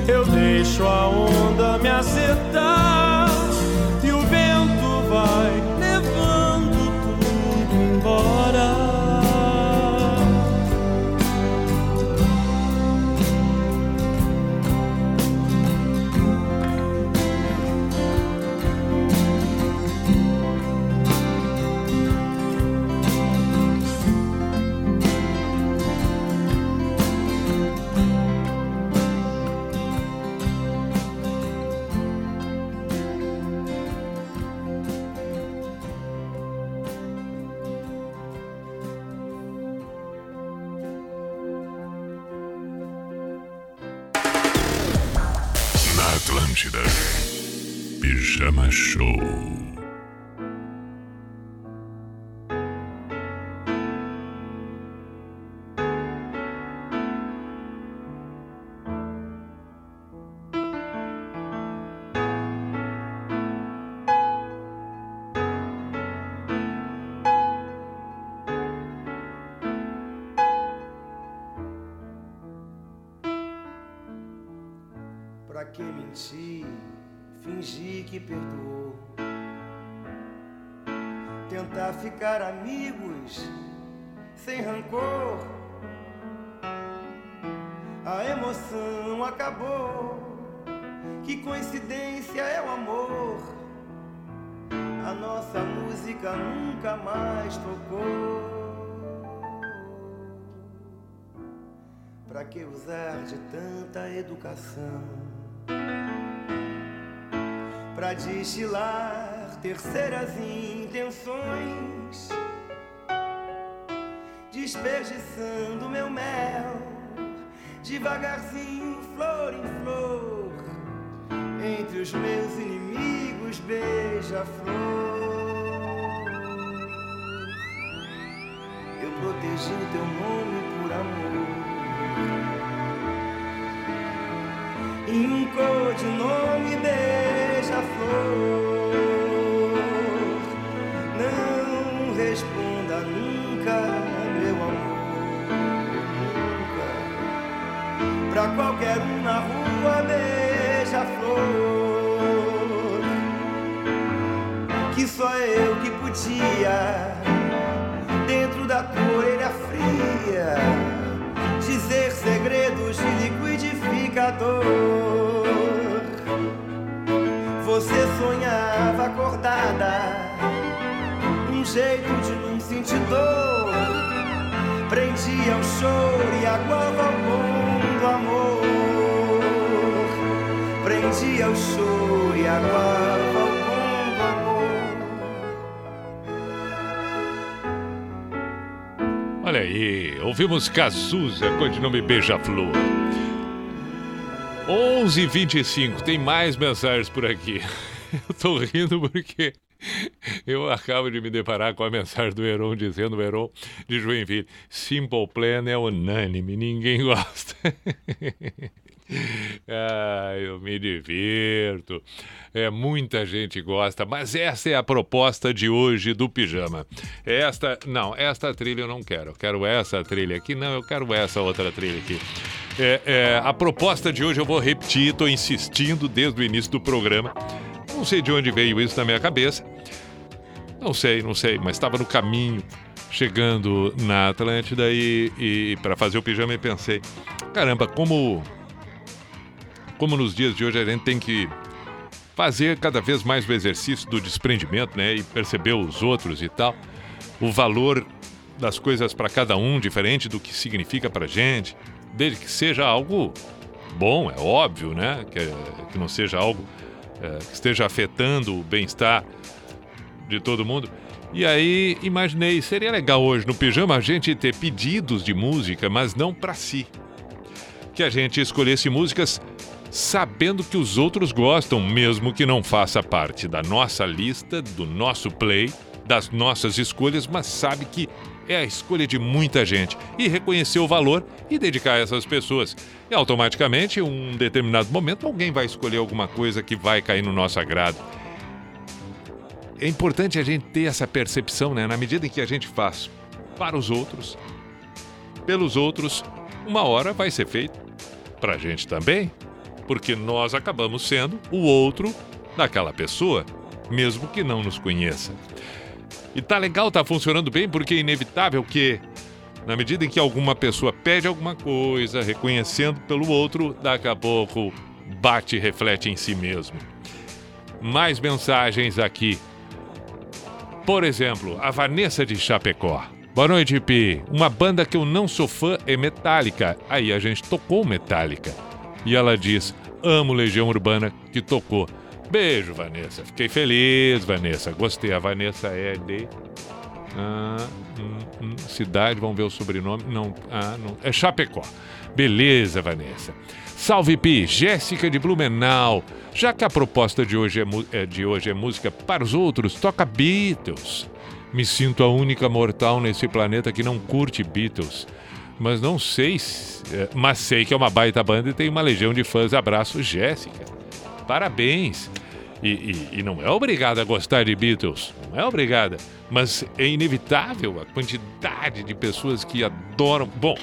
Eu deixo a onda me acertar ficar amigos sem rancor. A emoção acabou. Que coincidência é o amor. A nossa música nunca mais tocou. Pra que usar de tanta educação? Pra destilar terceiras intenções, desperdiçando meu mel, devagarzinho, flor em flor, entre os meus inimigos, beija-flor. Eu protegi teu nome por amor. E um codinome beija-flor. Qualquer um na rua, beija-flor. Que só eu que podia, dentro da tua orelha fria dizer segredos de liquidificador. Você sonhava acordada, um jeito de não sentir dor. Prendia o choro e aguava o do amor. Prendia o choro e aguava o bom do amor. Olha aí, ouvimos Cazuza, codinome Beija-Flor. 11h25, tem mais mensagens por aqui. Eu tô rindo porque eu acabo de me deparar com a mensagem do Heron dizendo, Heron de Joinville, Simple Plan é unânime, ninguém gosta. Ah, eu me divirto. É, muita gente gosta, mas essa é a proposta de hoje do pijama. Esta, não, esta trilha eu não quero. Eu quero essa trilha aqui, não, eu quero essa outra trilha aqui. É, é, a proposta de hoje eu vou repetir, estou insistindo desde o início do programa. Não sei de onde veio isso na minha cabeça. Não sei, não sei, mas estava no caminho, chegando na Atlântida e, e para fazer o pijama e pensei, caramba, como como nos dias de hoje a gente tem que fazer cada vez mais o exercício do desprendimento, né, e perceber os outros e tal, o valor das coisas para cada um diferente do que significa para gente, desde que seja algo bom, é óbvio, né, que, que não seja algo é, que esteja afetando o bem-estar de todo mundo. E aí imaginei, seria legal hoje no pijama a gente ter pedidos de música, mas não para si. Que a gente escolhesse músicas sabendo que os outros gostam, mesmo que não faça parte da nossa lista, do nosso play, das nossas escolhas, mas sabe que é a escolha de muita gente e reconhecer o valor e dedicar a essas pessoas. E automaticamente, em um determinado momento, alguém vai escolher alguma coisa que vai cair no nosso agrado. É importante a gente ter essa percepção, né? Na medida em que a gente faz para os outros, pelos outros, uma hora vai ser feito pra gente também, porque nós acabamos sendo o outro daquela pessoa, mesmo que não nos conheça. E tá legal, tá funcionando bem, porque é inevitável que, na medida em que alguma pessoa pede alguma coisa, reconhecendo pelo outro, daqui a pouco bate e reflete em si mesmo. Mais mensagens aqui. Por exemplo, a Vanessa de Chapecó. Boa noite, Pi. Uma banda que eu não sou fã é Metallica. Aí a gente tocou Metallica. E ela diz: Amo Legião Urbana que tocou. Beijo, Vanessa. Fiquei feliz, Vanessa. Gostei. A Vanessa é de. Ah, hum, hum, cidade, vamos ver o sobrenome. Não, ah, não. É Chapecó. Beleza, Vanessa. Salve Pi, Jéssica de Blumenau. Já que a proposta de hoje é, é- de hoje é música para os outros, toca Beatles. Me sinto a única mortal nesse planeta que não curte Beatles. Mas não sei, se- é, mas sei que é uma baita banda e tem uma legião de fãs. Abraço, Jéssica. Parabéns. E, e- e não é obrigada a gostar de Beatles, não é obrigada. Mas é inevitável a quantidade de pessoas que adoram. Bom,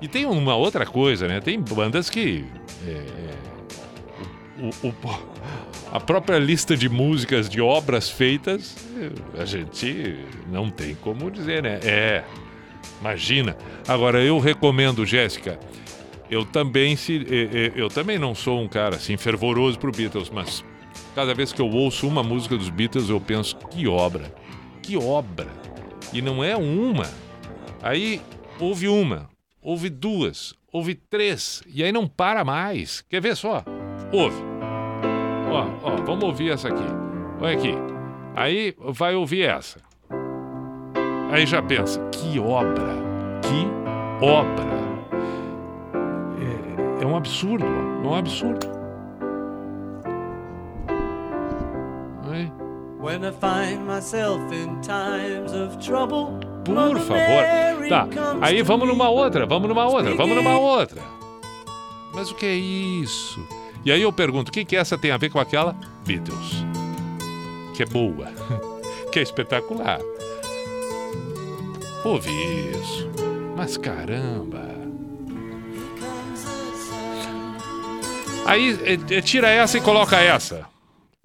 e tem uma outra coisa, né? Tem bandas que. é, é, o- o- a própria lista de músicas, de obras feitas, a gente não tem como dizer, né? É. Imagina. Agora, eu recomendo, Jéssica. Eu também, se, é, é, eu também não sou um cara assim fervoroso pro Beatles, mas cada vez que eu ouço uma música dos Beatles, eu penso que obra, que obra. E não é uma. Aí houve uma, houve duas, houve três, e aí não para mais. Quer ver só? Ouve. Ó, ó, vamos ouvir essa aqui. Olha aqui. Aí vai ouvir essa. Aí já pensa, que obra, que obra. É, é um absurdo, é um absurdo. When I find myself in times of trouble, Por favor. Tá, aí vamos numa outra, vamos numa outra, vamos numa outra. Mas o que é isso? E aí eu pergunto, o que, que essa tem a ver com aquela? Beatles. Que é boa. que é espetacular. Ouve isso. Mas caramba. Aí eh, eh, tira essa e coloca essa.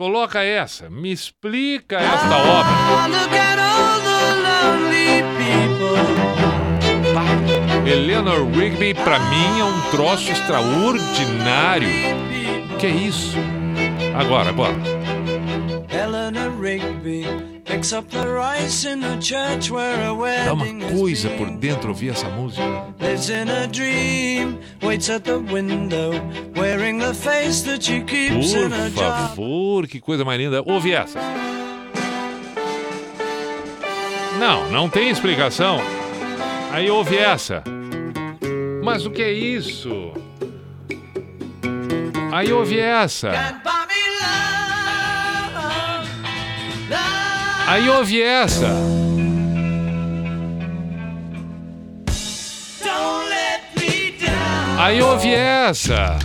Coloca essa. Me explica esta obra. People. Eleanor Rigby, pra mim, é um troço extraordinário. Que é isso? Agora, bora. Eleanor Rigby Dá uma coisa por dentro ouvir essa música. Lives in a dream, waits at the window, wearing the face that she keeps in a Por favor, que coisa mais linda. Ouve essa. Não, não tem explicação. Aí ouve essa. Mas o que é isso? Aí ouve essa. Aí ouve essa. Aí ouve essa.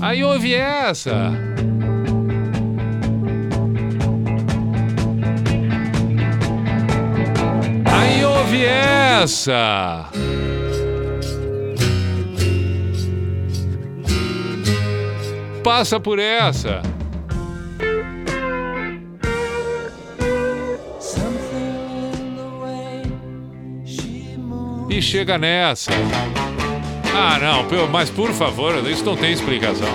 Aí ouve essa. Aí ouve essa. Passa por essa. E chega nessa. Ah, não, mas por favor, isso não tem explicação.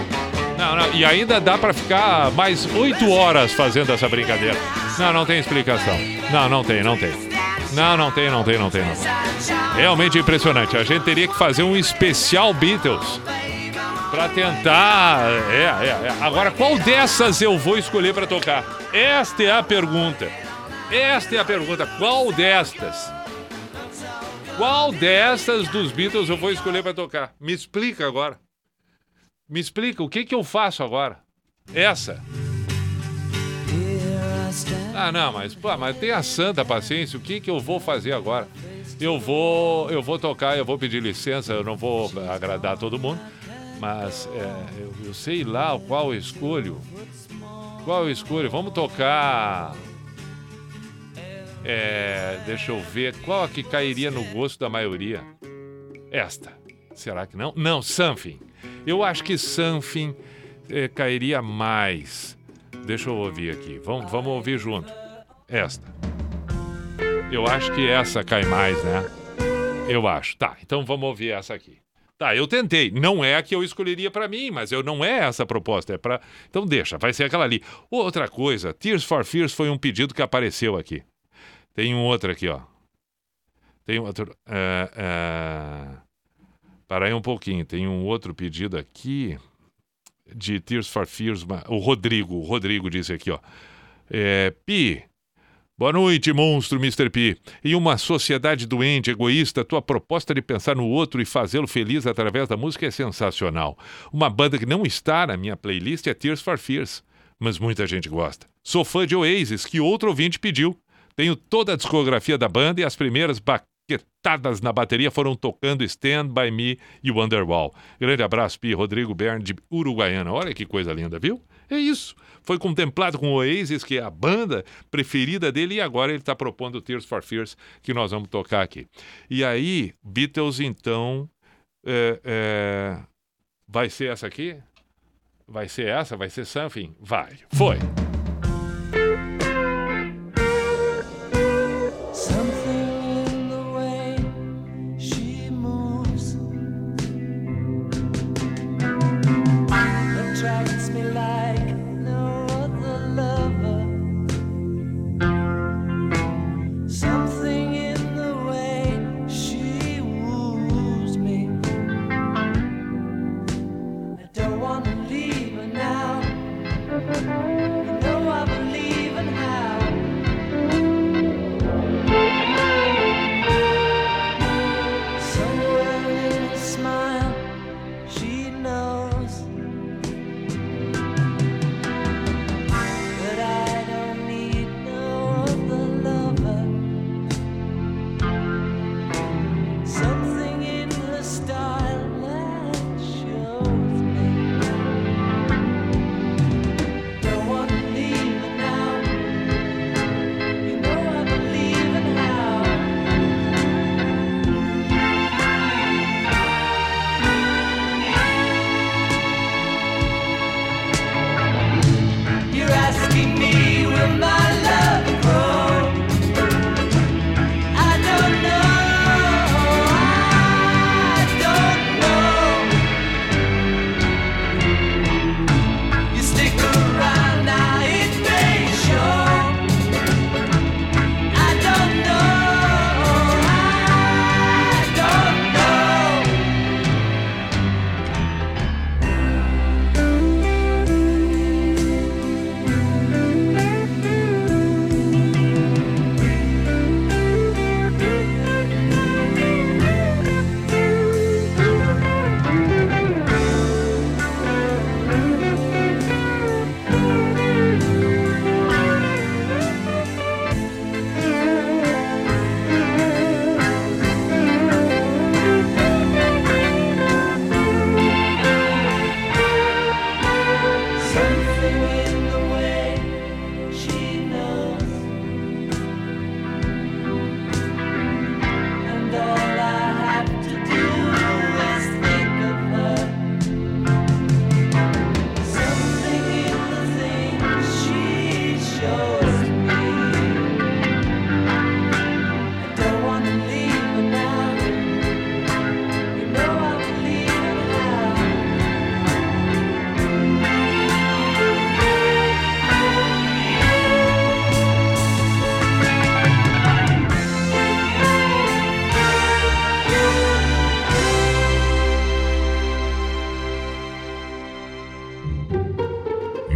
Não, não, e ainda dá pra ficar mais oito horas fazendo essa brincadeira. Não, não tem explicação. Não, não tem, não tem. Não, não tem, não tem, não tem, não. Realmente impressionante. A gente teria que fazer um especial Beatles pra tentar. É, é, é. Agora, qual dessas eu vou escolher pra tocar? Esta é a pergunta. Esta é a pergunta. Qual destas? Qual destas dos Beatles eu vou escolher pra tocar? Me explica agora. Me explica o que que eu faço agora? Essa. Ah, não, mas pô, mas tenha santa paciência. O que que eu vou fazer agora? Eu vou, eu vou tocar, eu vou pedir licença, eu não vou agradar todo mundo, mas é, eu, eu sei lá qual eu escolho. Qual eu escolho? Vamos tocar. É, deixa eu ver qual a que cairia no gosto da maioria. Esta. Será que não? Não, Something. Eu acho que Something é, cairia mais. Deixa eu ouvir aqui. Vamos, vamos ouvir junto. Esta. Eu acho que essa cai mais, né? Eu acho. Tá, então vamos ouvir essa aqui. Tá, eu tentei. Não é a que eu escolheria pra mim, mas eu não é essa a proposta, é para. Então deixa, vai ser aquela ali. Outra coisa, Tears for Fears foi um pedido que apareceu aqui. Tem um outro aqui, ó. Tem outro. É... Para aí um pouquinho, tem um outro pedido aqui de Tears for Fears. O Rodrigo, o Rodrigo disse aqui, ó. É, Pi, Boa noite, monstro Mr. P. Em uma sociedade doente, egoísta, tua proposta de pensar no outro e fazê-lo feliz através da música é sensacional. Uma banda que não está na minha playlist é Tears for Fears, mas muita gente gosta. Sou fã de Oasis, que outro ouvinte pediu. Tenho toda a discografia da banda e as primeiras baquetadas na bateria foram tocando Stand By Me e Wonderwall. Grande abraço, Pi. Rodrigo Bern, de Uruguaiana. Olha que coisa linda, viu? É isso. Foi contemplado com o Oasis, que é a banda preferida dele, e agora ele está propondo Tears for Fears, que nós vamos tocar aqui. E aí, Beatles, então. é, é, Vai ser essa aqui? Vai ser essa? Vai ser Something? Vai. Foi.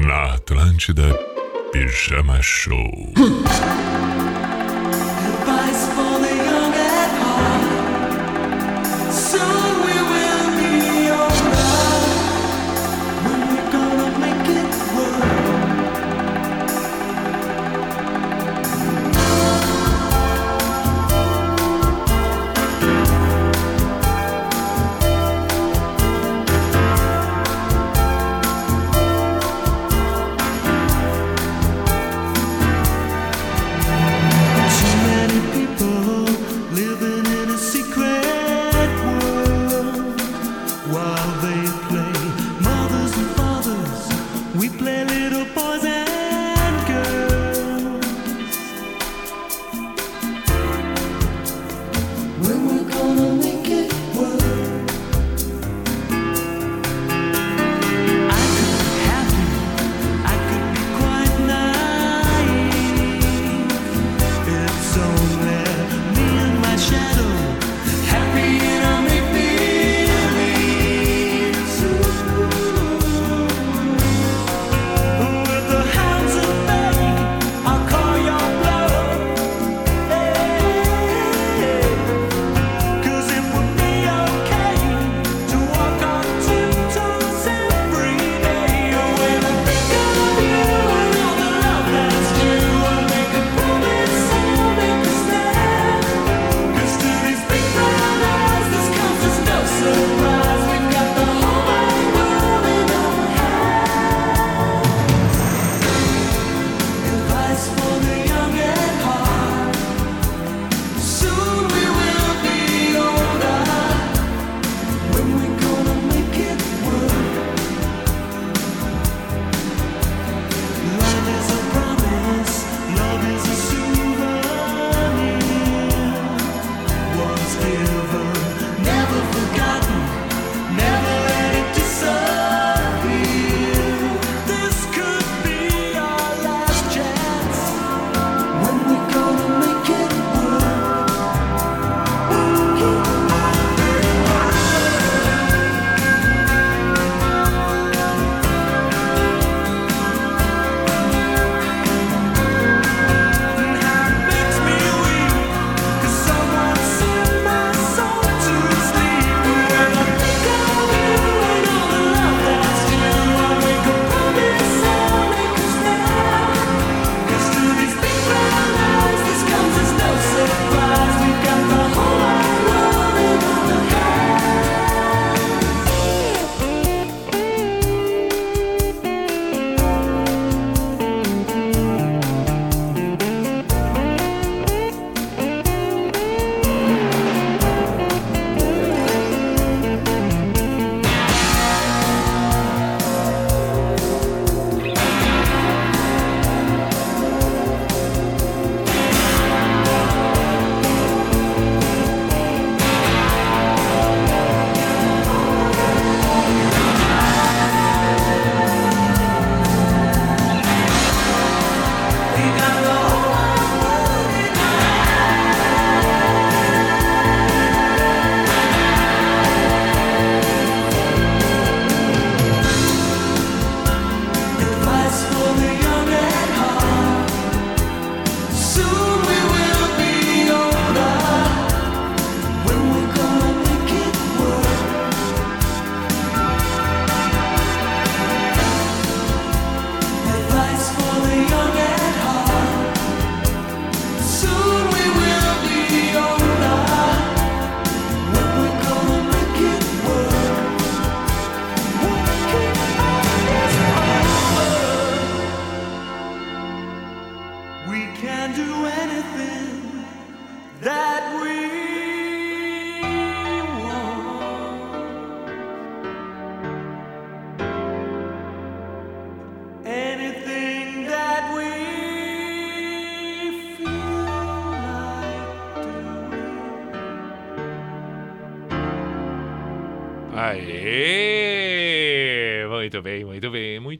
Na Atlântida, Pijama Show.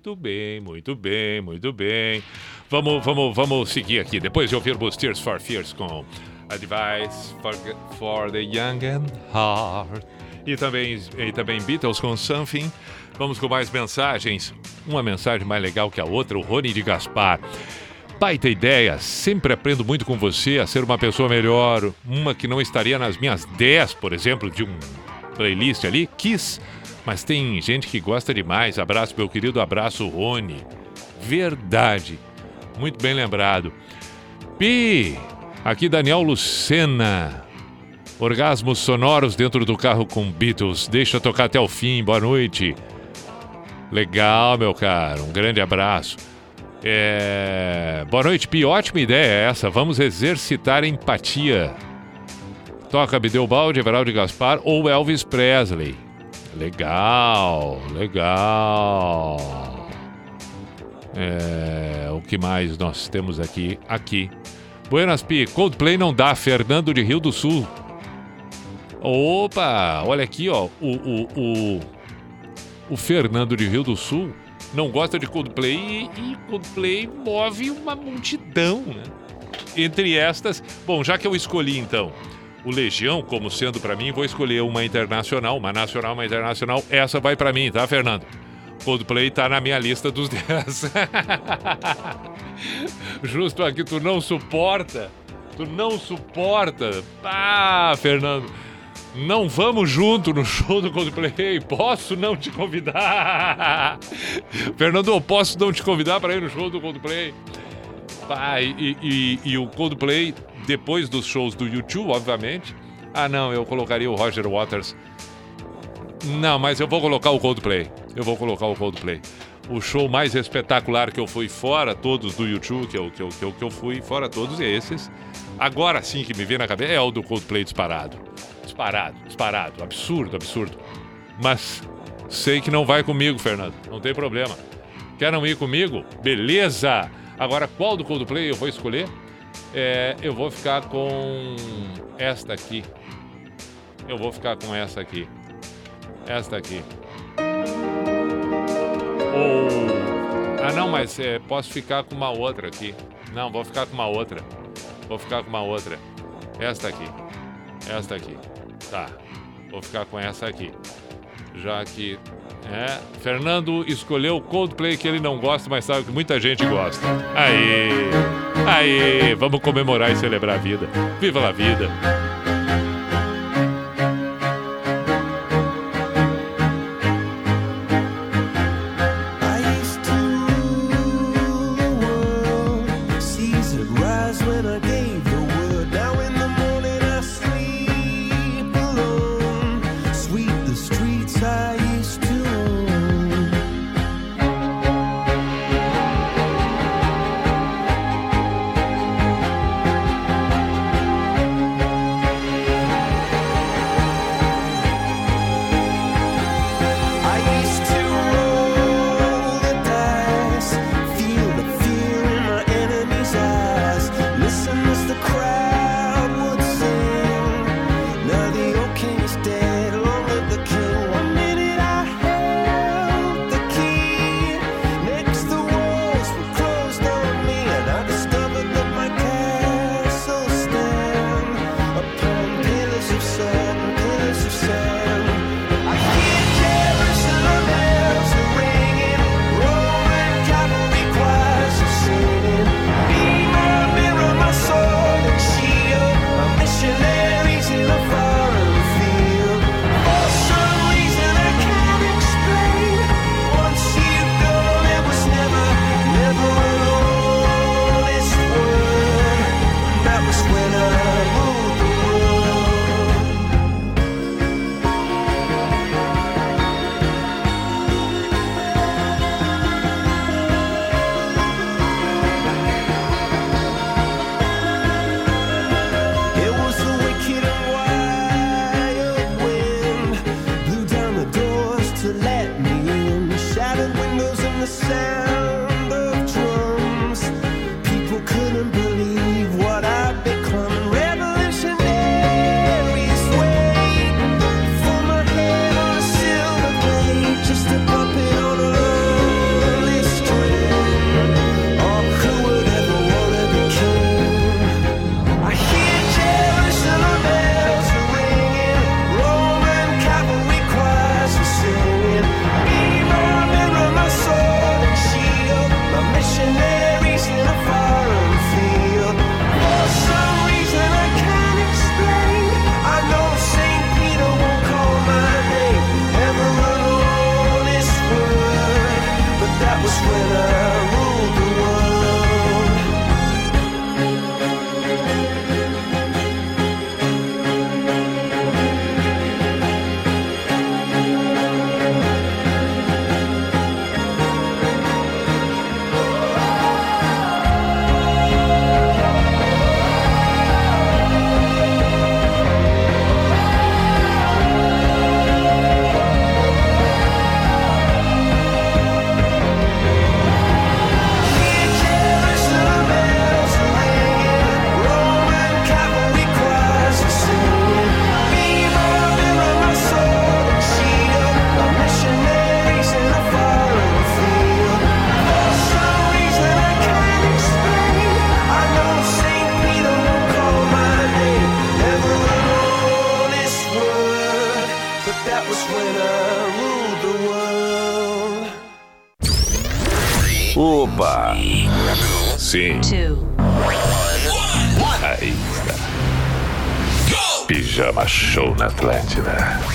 Muito bem, muito bem, muito bem. Vamos, vamos, vamos seguir aqui. Depois de ouvirmos Tears for Fears com Advice for, for the Young and Heart. E também, e também Beatles com Something. Vamos com mais mensagens. Uma mensagem mais legal que a outra, o Rony de Gaspar. Baita ideia, sempre aprendo muito com você a ser uma pessoa melhor. Uma que não estaria nas minhas 10, por exemplo, de um playlist ali, Kiss. Mas tem gente que gosta demais. Abraço, meu querido, abraço, Rony. Verdade. Muito bem lembrado. Pi, aqui Daniel Lucena. Orgasmos sonoros dentro do carro com Beatles. Deixa tocar até o fim. Boa noite. Legal, meu caro. Um grande abraço. É... Boa noite, Pi. Ótima ideia essa. Vamos exercitar empatia. Toca Bideobaldi, Everaldo Gaspar ou Elvis Presley. Legal, legal. É, o que mais nós temos aqui? Aqui. Buenas Pi, Coldplay não dá. Fernando de Rio do Sul. Opa, olha aqui, ó. O, o, o, o Fernando de Rio do Sul não gosta de Coldplay e, e Coldplay move uma multidão, né? Entre estas, bom, já que eu escolhi então o Legião como sendo pra mim, vou escolher uma internacional, uma nacional, uma internacional. Essa vai pra mim, tá, Fernando? Coldplay tá na minha lista dos 10. Justo aqui, tu não suporta. Tu não suporta. Ah, Fernando. Não vamos junto no show do Coldplay. Posso não te convidar? Fernando, posso não te convidar para ir no show do Coldplay? Ah, e, e- e o Coldplay, depois dos shows do YouTube, obviamente. Ah, não, eu colocaria o Roger Waters. Não, mas eu vou colocar o Coldplay. Eu vou colocar o Coldplay. O show mais espetacular que eu fui fora todos do YouTube, que eu, que eu, que eu, que eu fui, fora todos esses. Agora sim que me vem na cabeça é o do Coldplay disparado. Disparado, disparado. Absurdo, absurdo. Mas sei que não vai comigo, Fernando. Não tem problema. Quer não ir comigo? Beleza! Agora, qual do Coldplay eu vou escolher? É, eu vou ficar com esta aqui. Eu vou ficar com essa aqui. Esta aqui. Ou. Ah, não, mas é, posso ficar com uma outra aqui. Não, vou ficar com uma outra. Vou ficar com uma outra. Esta aqui. Esta aqui. Tá. Vou ficar com essa aqui. Já que. É. Fernando escolheu o Coldplay que ele não gosta, mas sabe que muita gente gosta. Aê! Aê! Vamos comemorar e celebrar a vida. Viva a vida! Pijama Show na Atlântida.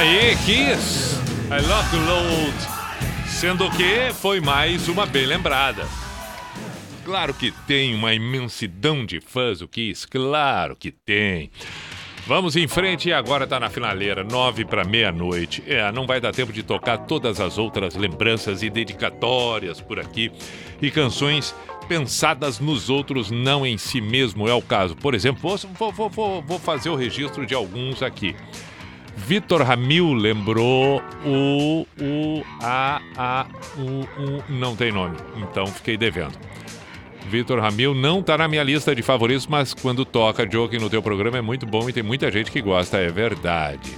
Aí, Kiss, I Love the Load. Sendo que foi mais uma bem lembrada. Claro que tem uma imensidão de fãs o Kiss, claro que tem. Vamos em frente e agora tá na finaleira, nove para meia-noite. É, não vai dar tempo de tocar todas as outras lembranças e dedicatórias por aqui e canções pensadas nos outros, não em si mesmo é o caso. Por exemplo, vou, vou, vou, vou fazer o registro de alguns aqui. Vitor Ramil lembrou o, o, a, a, o, o, não tem nome, então fiquei devendo. Vitor Ramil não tá na minha lista de favoritos, mas quando toca Joking no teu programa é muito bom e tem muita gente que gosta, é verdade.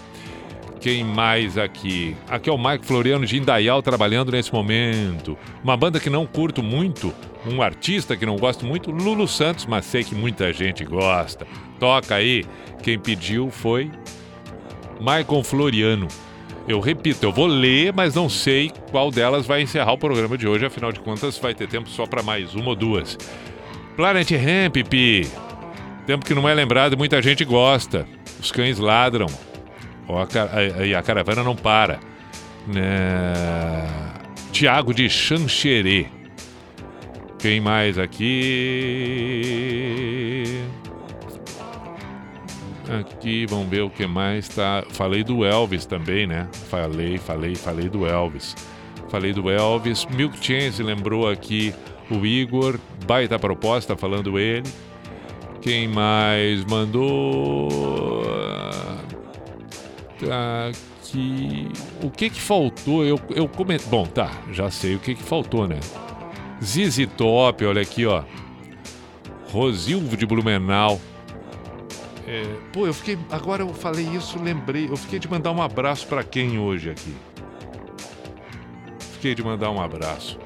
Quem mais aqui? Aqui é o Mike Floriano de Indaial trabalhando nesse momento. Uma banda que não curto muito, um artista que não gosto muito, Lulu Santos, mas sei que muita gente gosta. Toca aí. Quem pediu foi Michael Floriano. Eu repito, eu vou ler, mas não sei qual delas vai encerrar o programa de hoje, afinal de contas vai ter tempo só para mais uma ou duas. Planet Ramp, Pi. Tempo que não é lembrado e muita gente gosta. Os cães ladram. Ó, a, ca- a- a- a caravana não para. Né? Tiago de Xanxerê. Quem mais aqui? Aqui, vamos ver o que mais tá. Falei do Elvis também, né? Falei, falei, falei do Elvis. Falei do Elvis. Milk Chance lembrou aqui o Igor. Baita proposta, falando ele. Quem mais mandou? Tá aqui. O que que faltou? Eu, eu coment... Bom, tá. Já sei o que que faltou, né? Zizi Top, olha aqui, ó. Rosilvo de Blumenau. É, pô, eu fiquei. Agora eu falei isso, lembrei. Eu fiquei de mandar um abraço pra quem hoje aqui? Fiquei de mandar um abraço.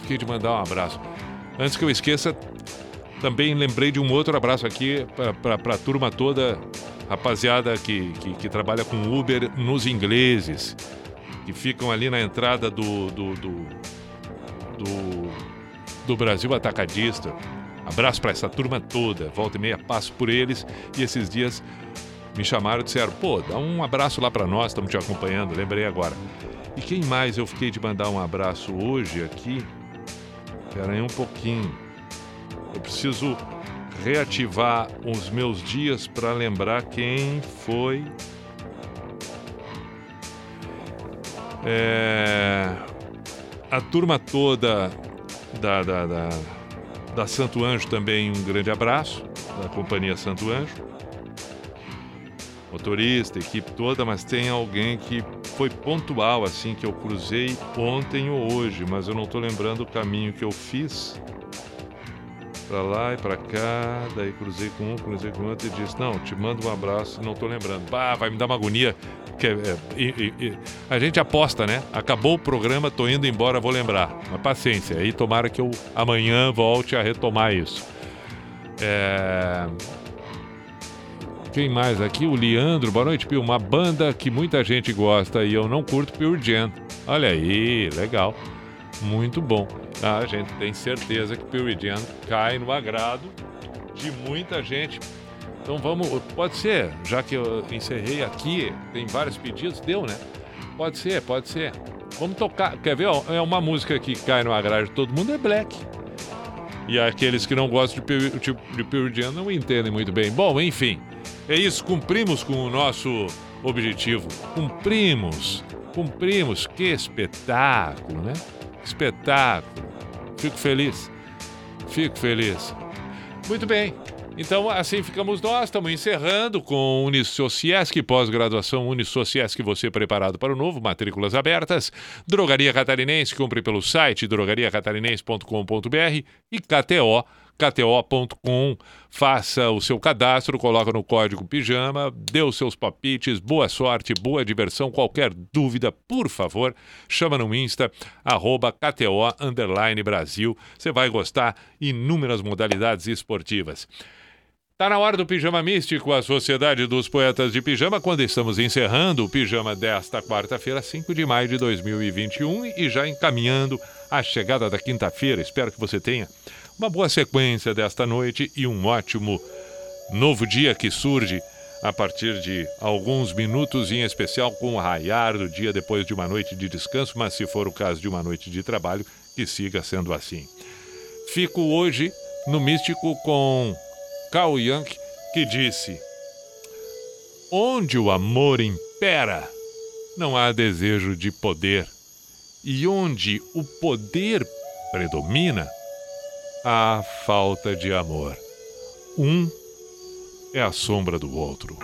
Fiquei de mandar um abraço. Antes que eu esqueça, também lembrei de um outro abraço aqui pra, pra turma toda, rapaziada que, que, que trabalha com Uber nos ingleses, que ficam ali na entrada do, do, do, do, do Brasil Atacadista. Abraço pra essa turma toda. Volta e meia passo por eles e esses dias me chamaram e disseram: pô, dá um abraço lá pra nós, estamos te acompanhando. Lembrei agora. E quem mais eu fiquei de mandar um abraço hoje aqui? Espera aí um pouquinho. Eu preciso reativar os meus dias para lembrar quem foi. É, a turma toda da, da, da, da Santo Anjo também um grande abraço, da companhia Santo Anjo. Motorista, equipe toda, mas tem alguém que foi pontual, assim, que eu cruzei ontem ou hoje, mas eu não tô lembrando o caminho que eu fiz. Pra lá e pra cá, daí cruzei com um, cruzei com outro e disse: Não, te mando um abraço, não tô lembrando. Bah, vai me dar uma agonia. Que, é, é, a gente aposta, né? Acabou o programa, tô indo embora, vou lembrar. Mas paciência, aí tomara que eu amanhã volte a retomar isso. É. Quem mais aqui? O Leandro. Boa noite, Pio. Uma banda que muita gente gosta e eu não curto Pure Jam. Olha aí, legal. Muito bom. Ah, a gente tem certeza que Pure Jam cai no agrado de muita gente. Então vamos, pode ser, já que eu encerrei aqui, tem vários pedidos, deu, né? Pode ser, pode ser. Vamos tocar, quer ver? É uma música que cai no agrado de todo mundo, é Black. E aqueles que não gostam de Pure, de, de Jam não entendem muito bem. Bom, enfim, é isso. Cumprimos com o nosso objetivo. Cumprimos. Cumprimos. Que espetáculo, né? Espetáculo. Fico feliz. Fico feliz. Muito bem. Então, assim ficamos nós. Estamos encerrando com Unisociesc, pós-graduação Unisociesc, você preparado para o novo, matrículas abertas. Drogaria Catarinense, compre pelo site drogariacatarinense.com.br e KTO, kto.com. Faça o seu cadastro, coloca no código pijama, dê os seus palpites, boa sorte, boa diversão. Qualquer dúvida, por favor, chama no Insta, arroba KTO underline Brasil. Você vai gostar inúmeras modalidades esportivas. Tá na hora do Pijama Místico, a Sociedade dos Poetas de Pijama, quando estamos encerrando o Pijama desta quarta-feira, 5 de maio de 2021 e já encaminhando a chegada da quinta-feira. Espero que você tenha uma boa sequência desta noite e um ótimo novo dia que surge a partir de alguns minutos, em especial com o raiar do dia depois de uma noite de descanso, mas se for o caso de uma noite de trabalho, que siga sendo assim. Fico hoje no Místico com Carl Jung, que disse: Onde o amor impera, não há desejo de poder, e onde o poder predomina, há falta de amor. Um é a sombra do outro.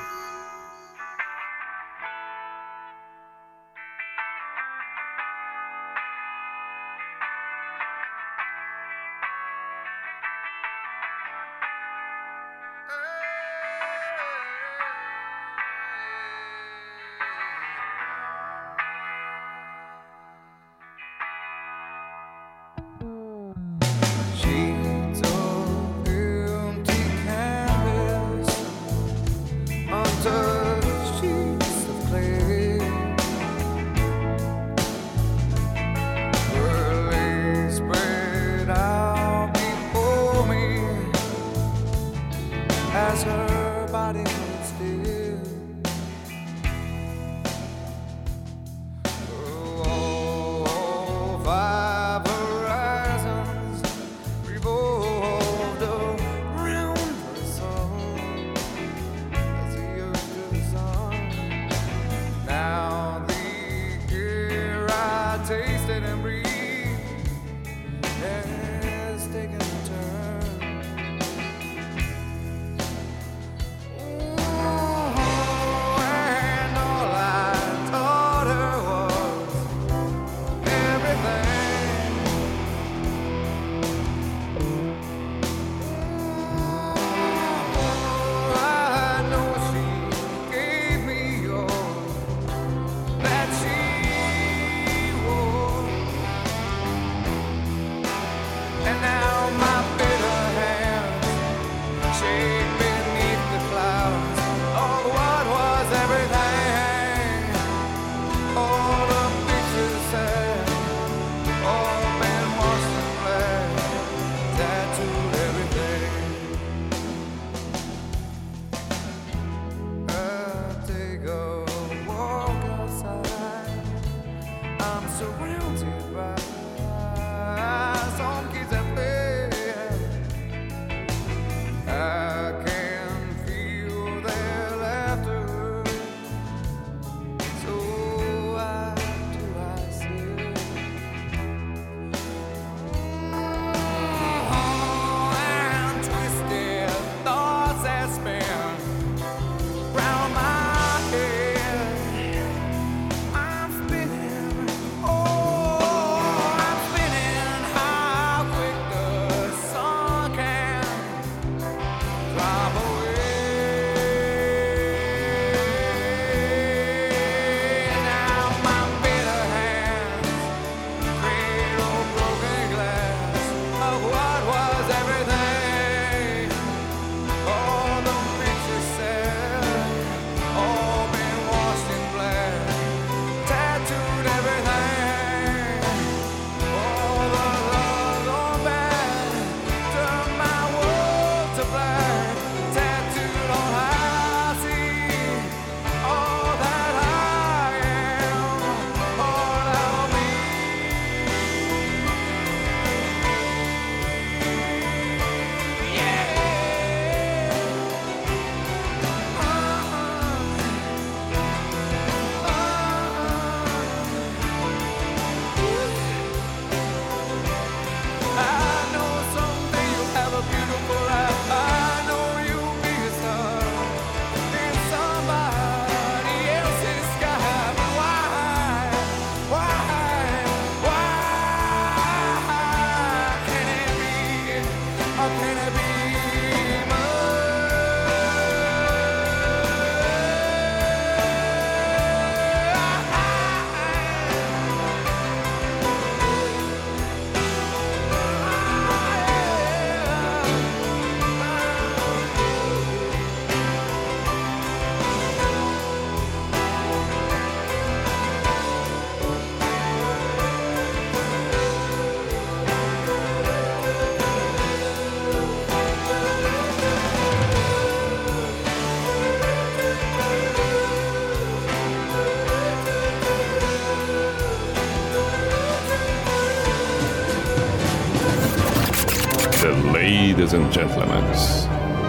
And gentlemen,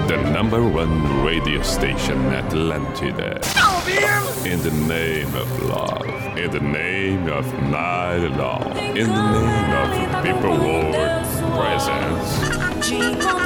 the number one radio station Atlantida. In the name of love, in the name of night long, in the name of people world presence.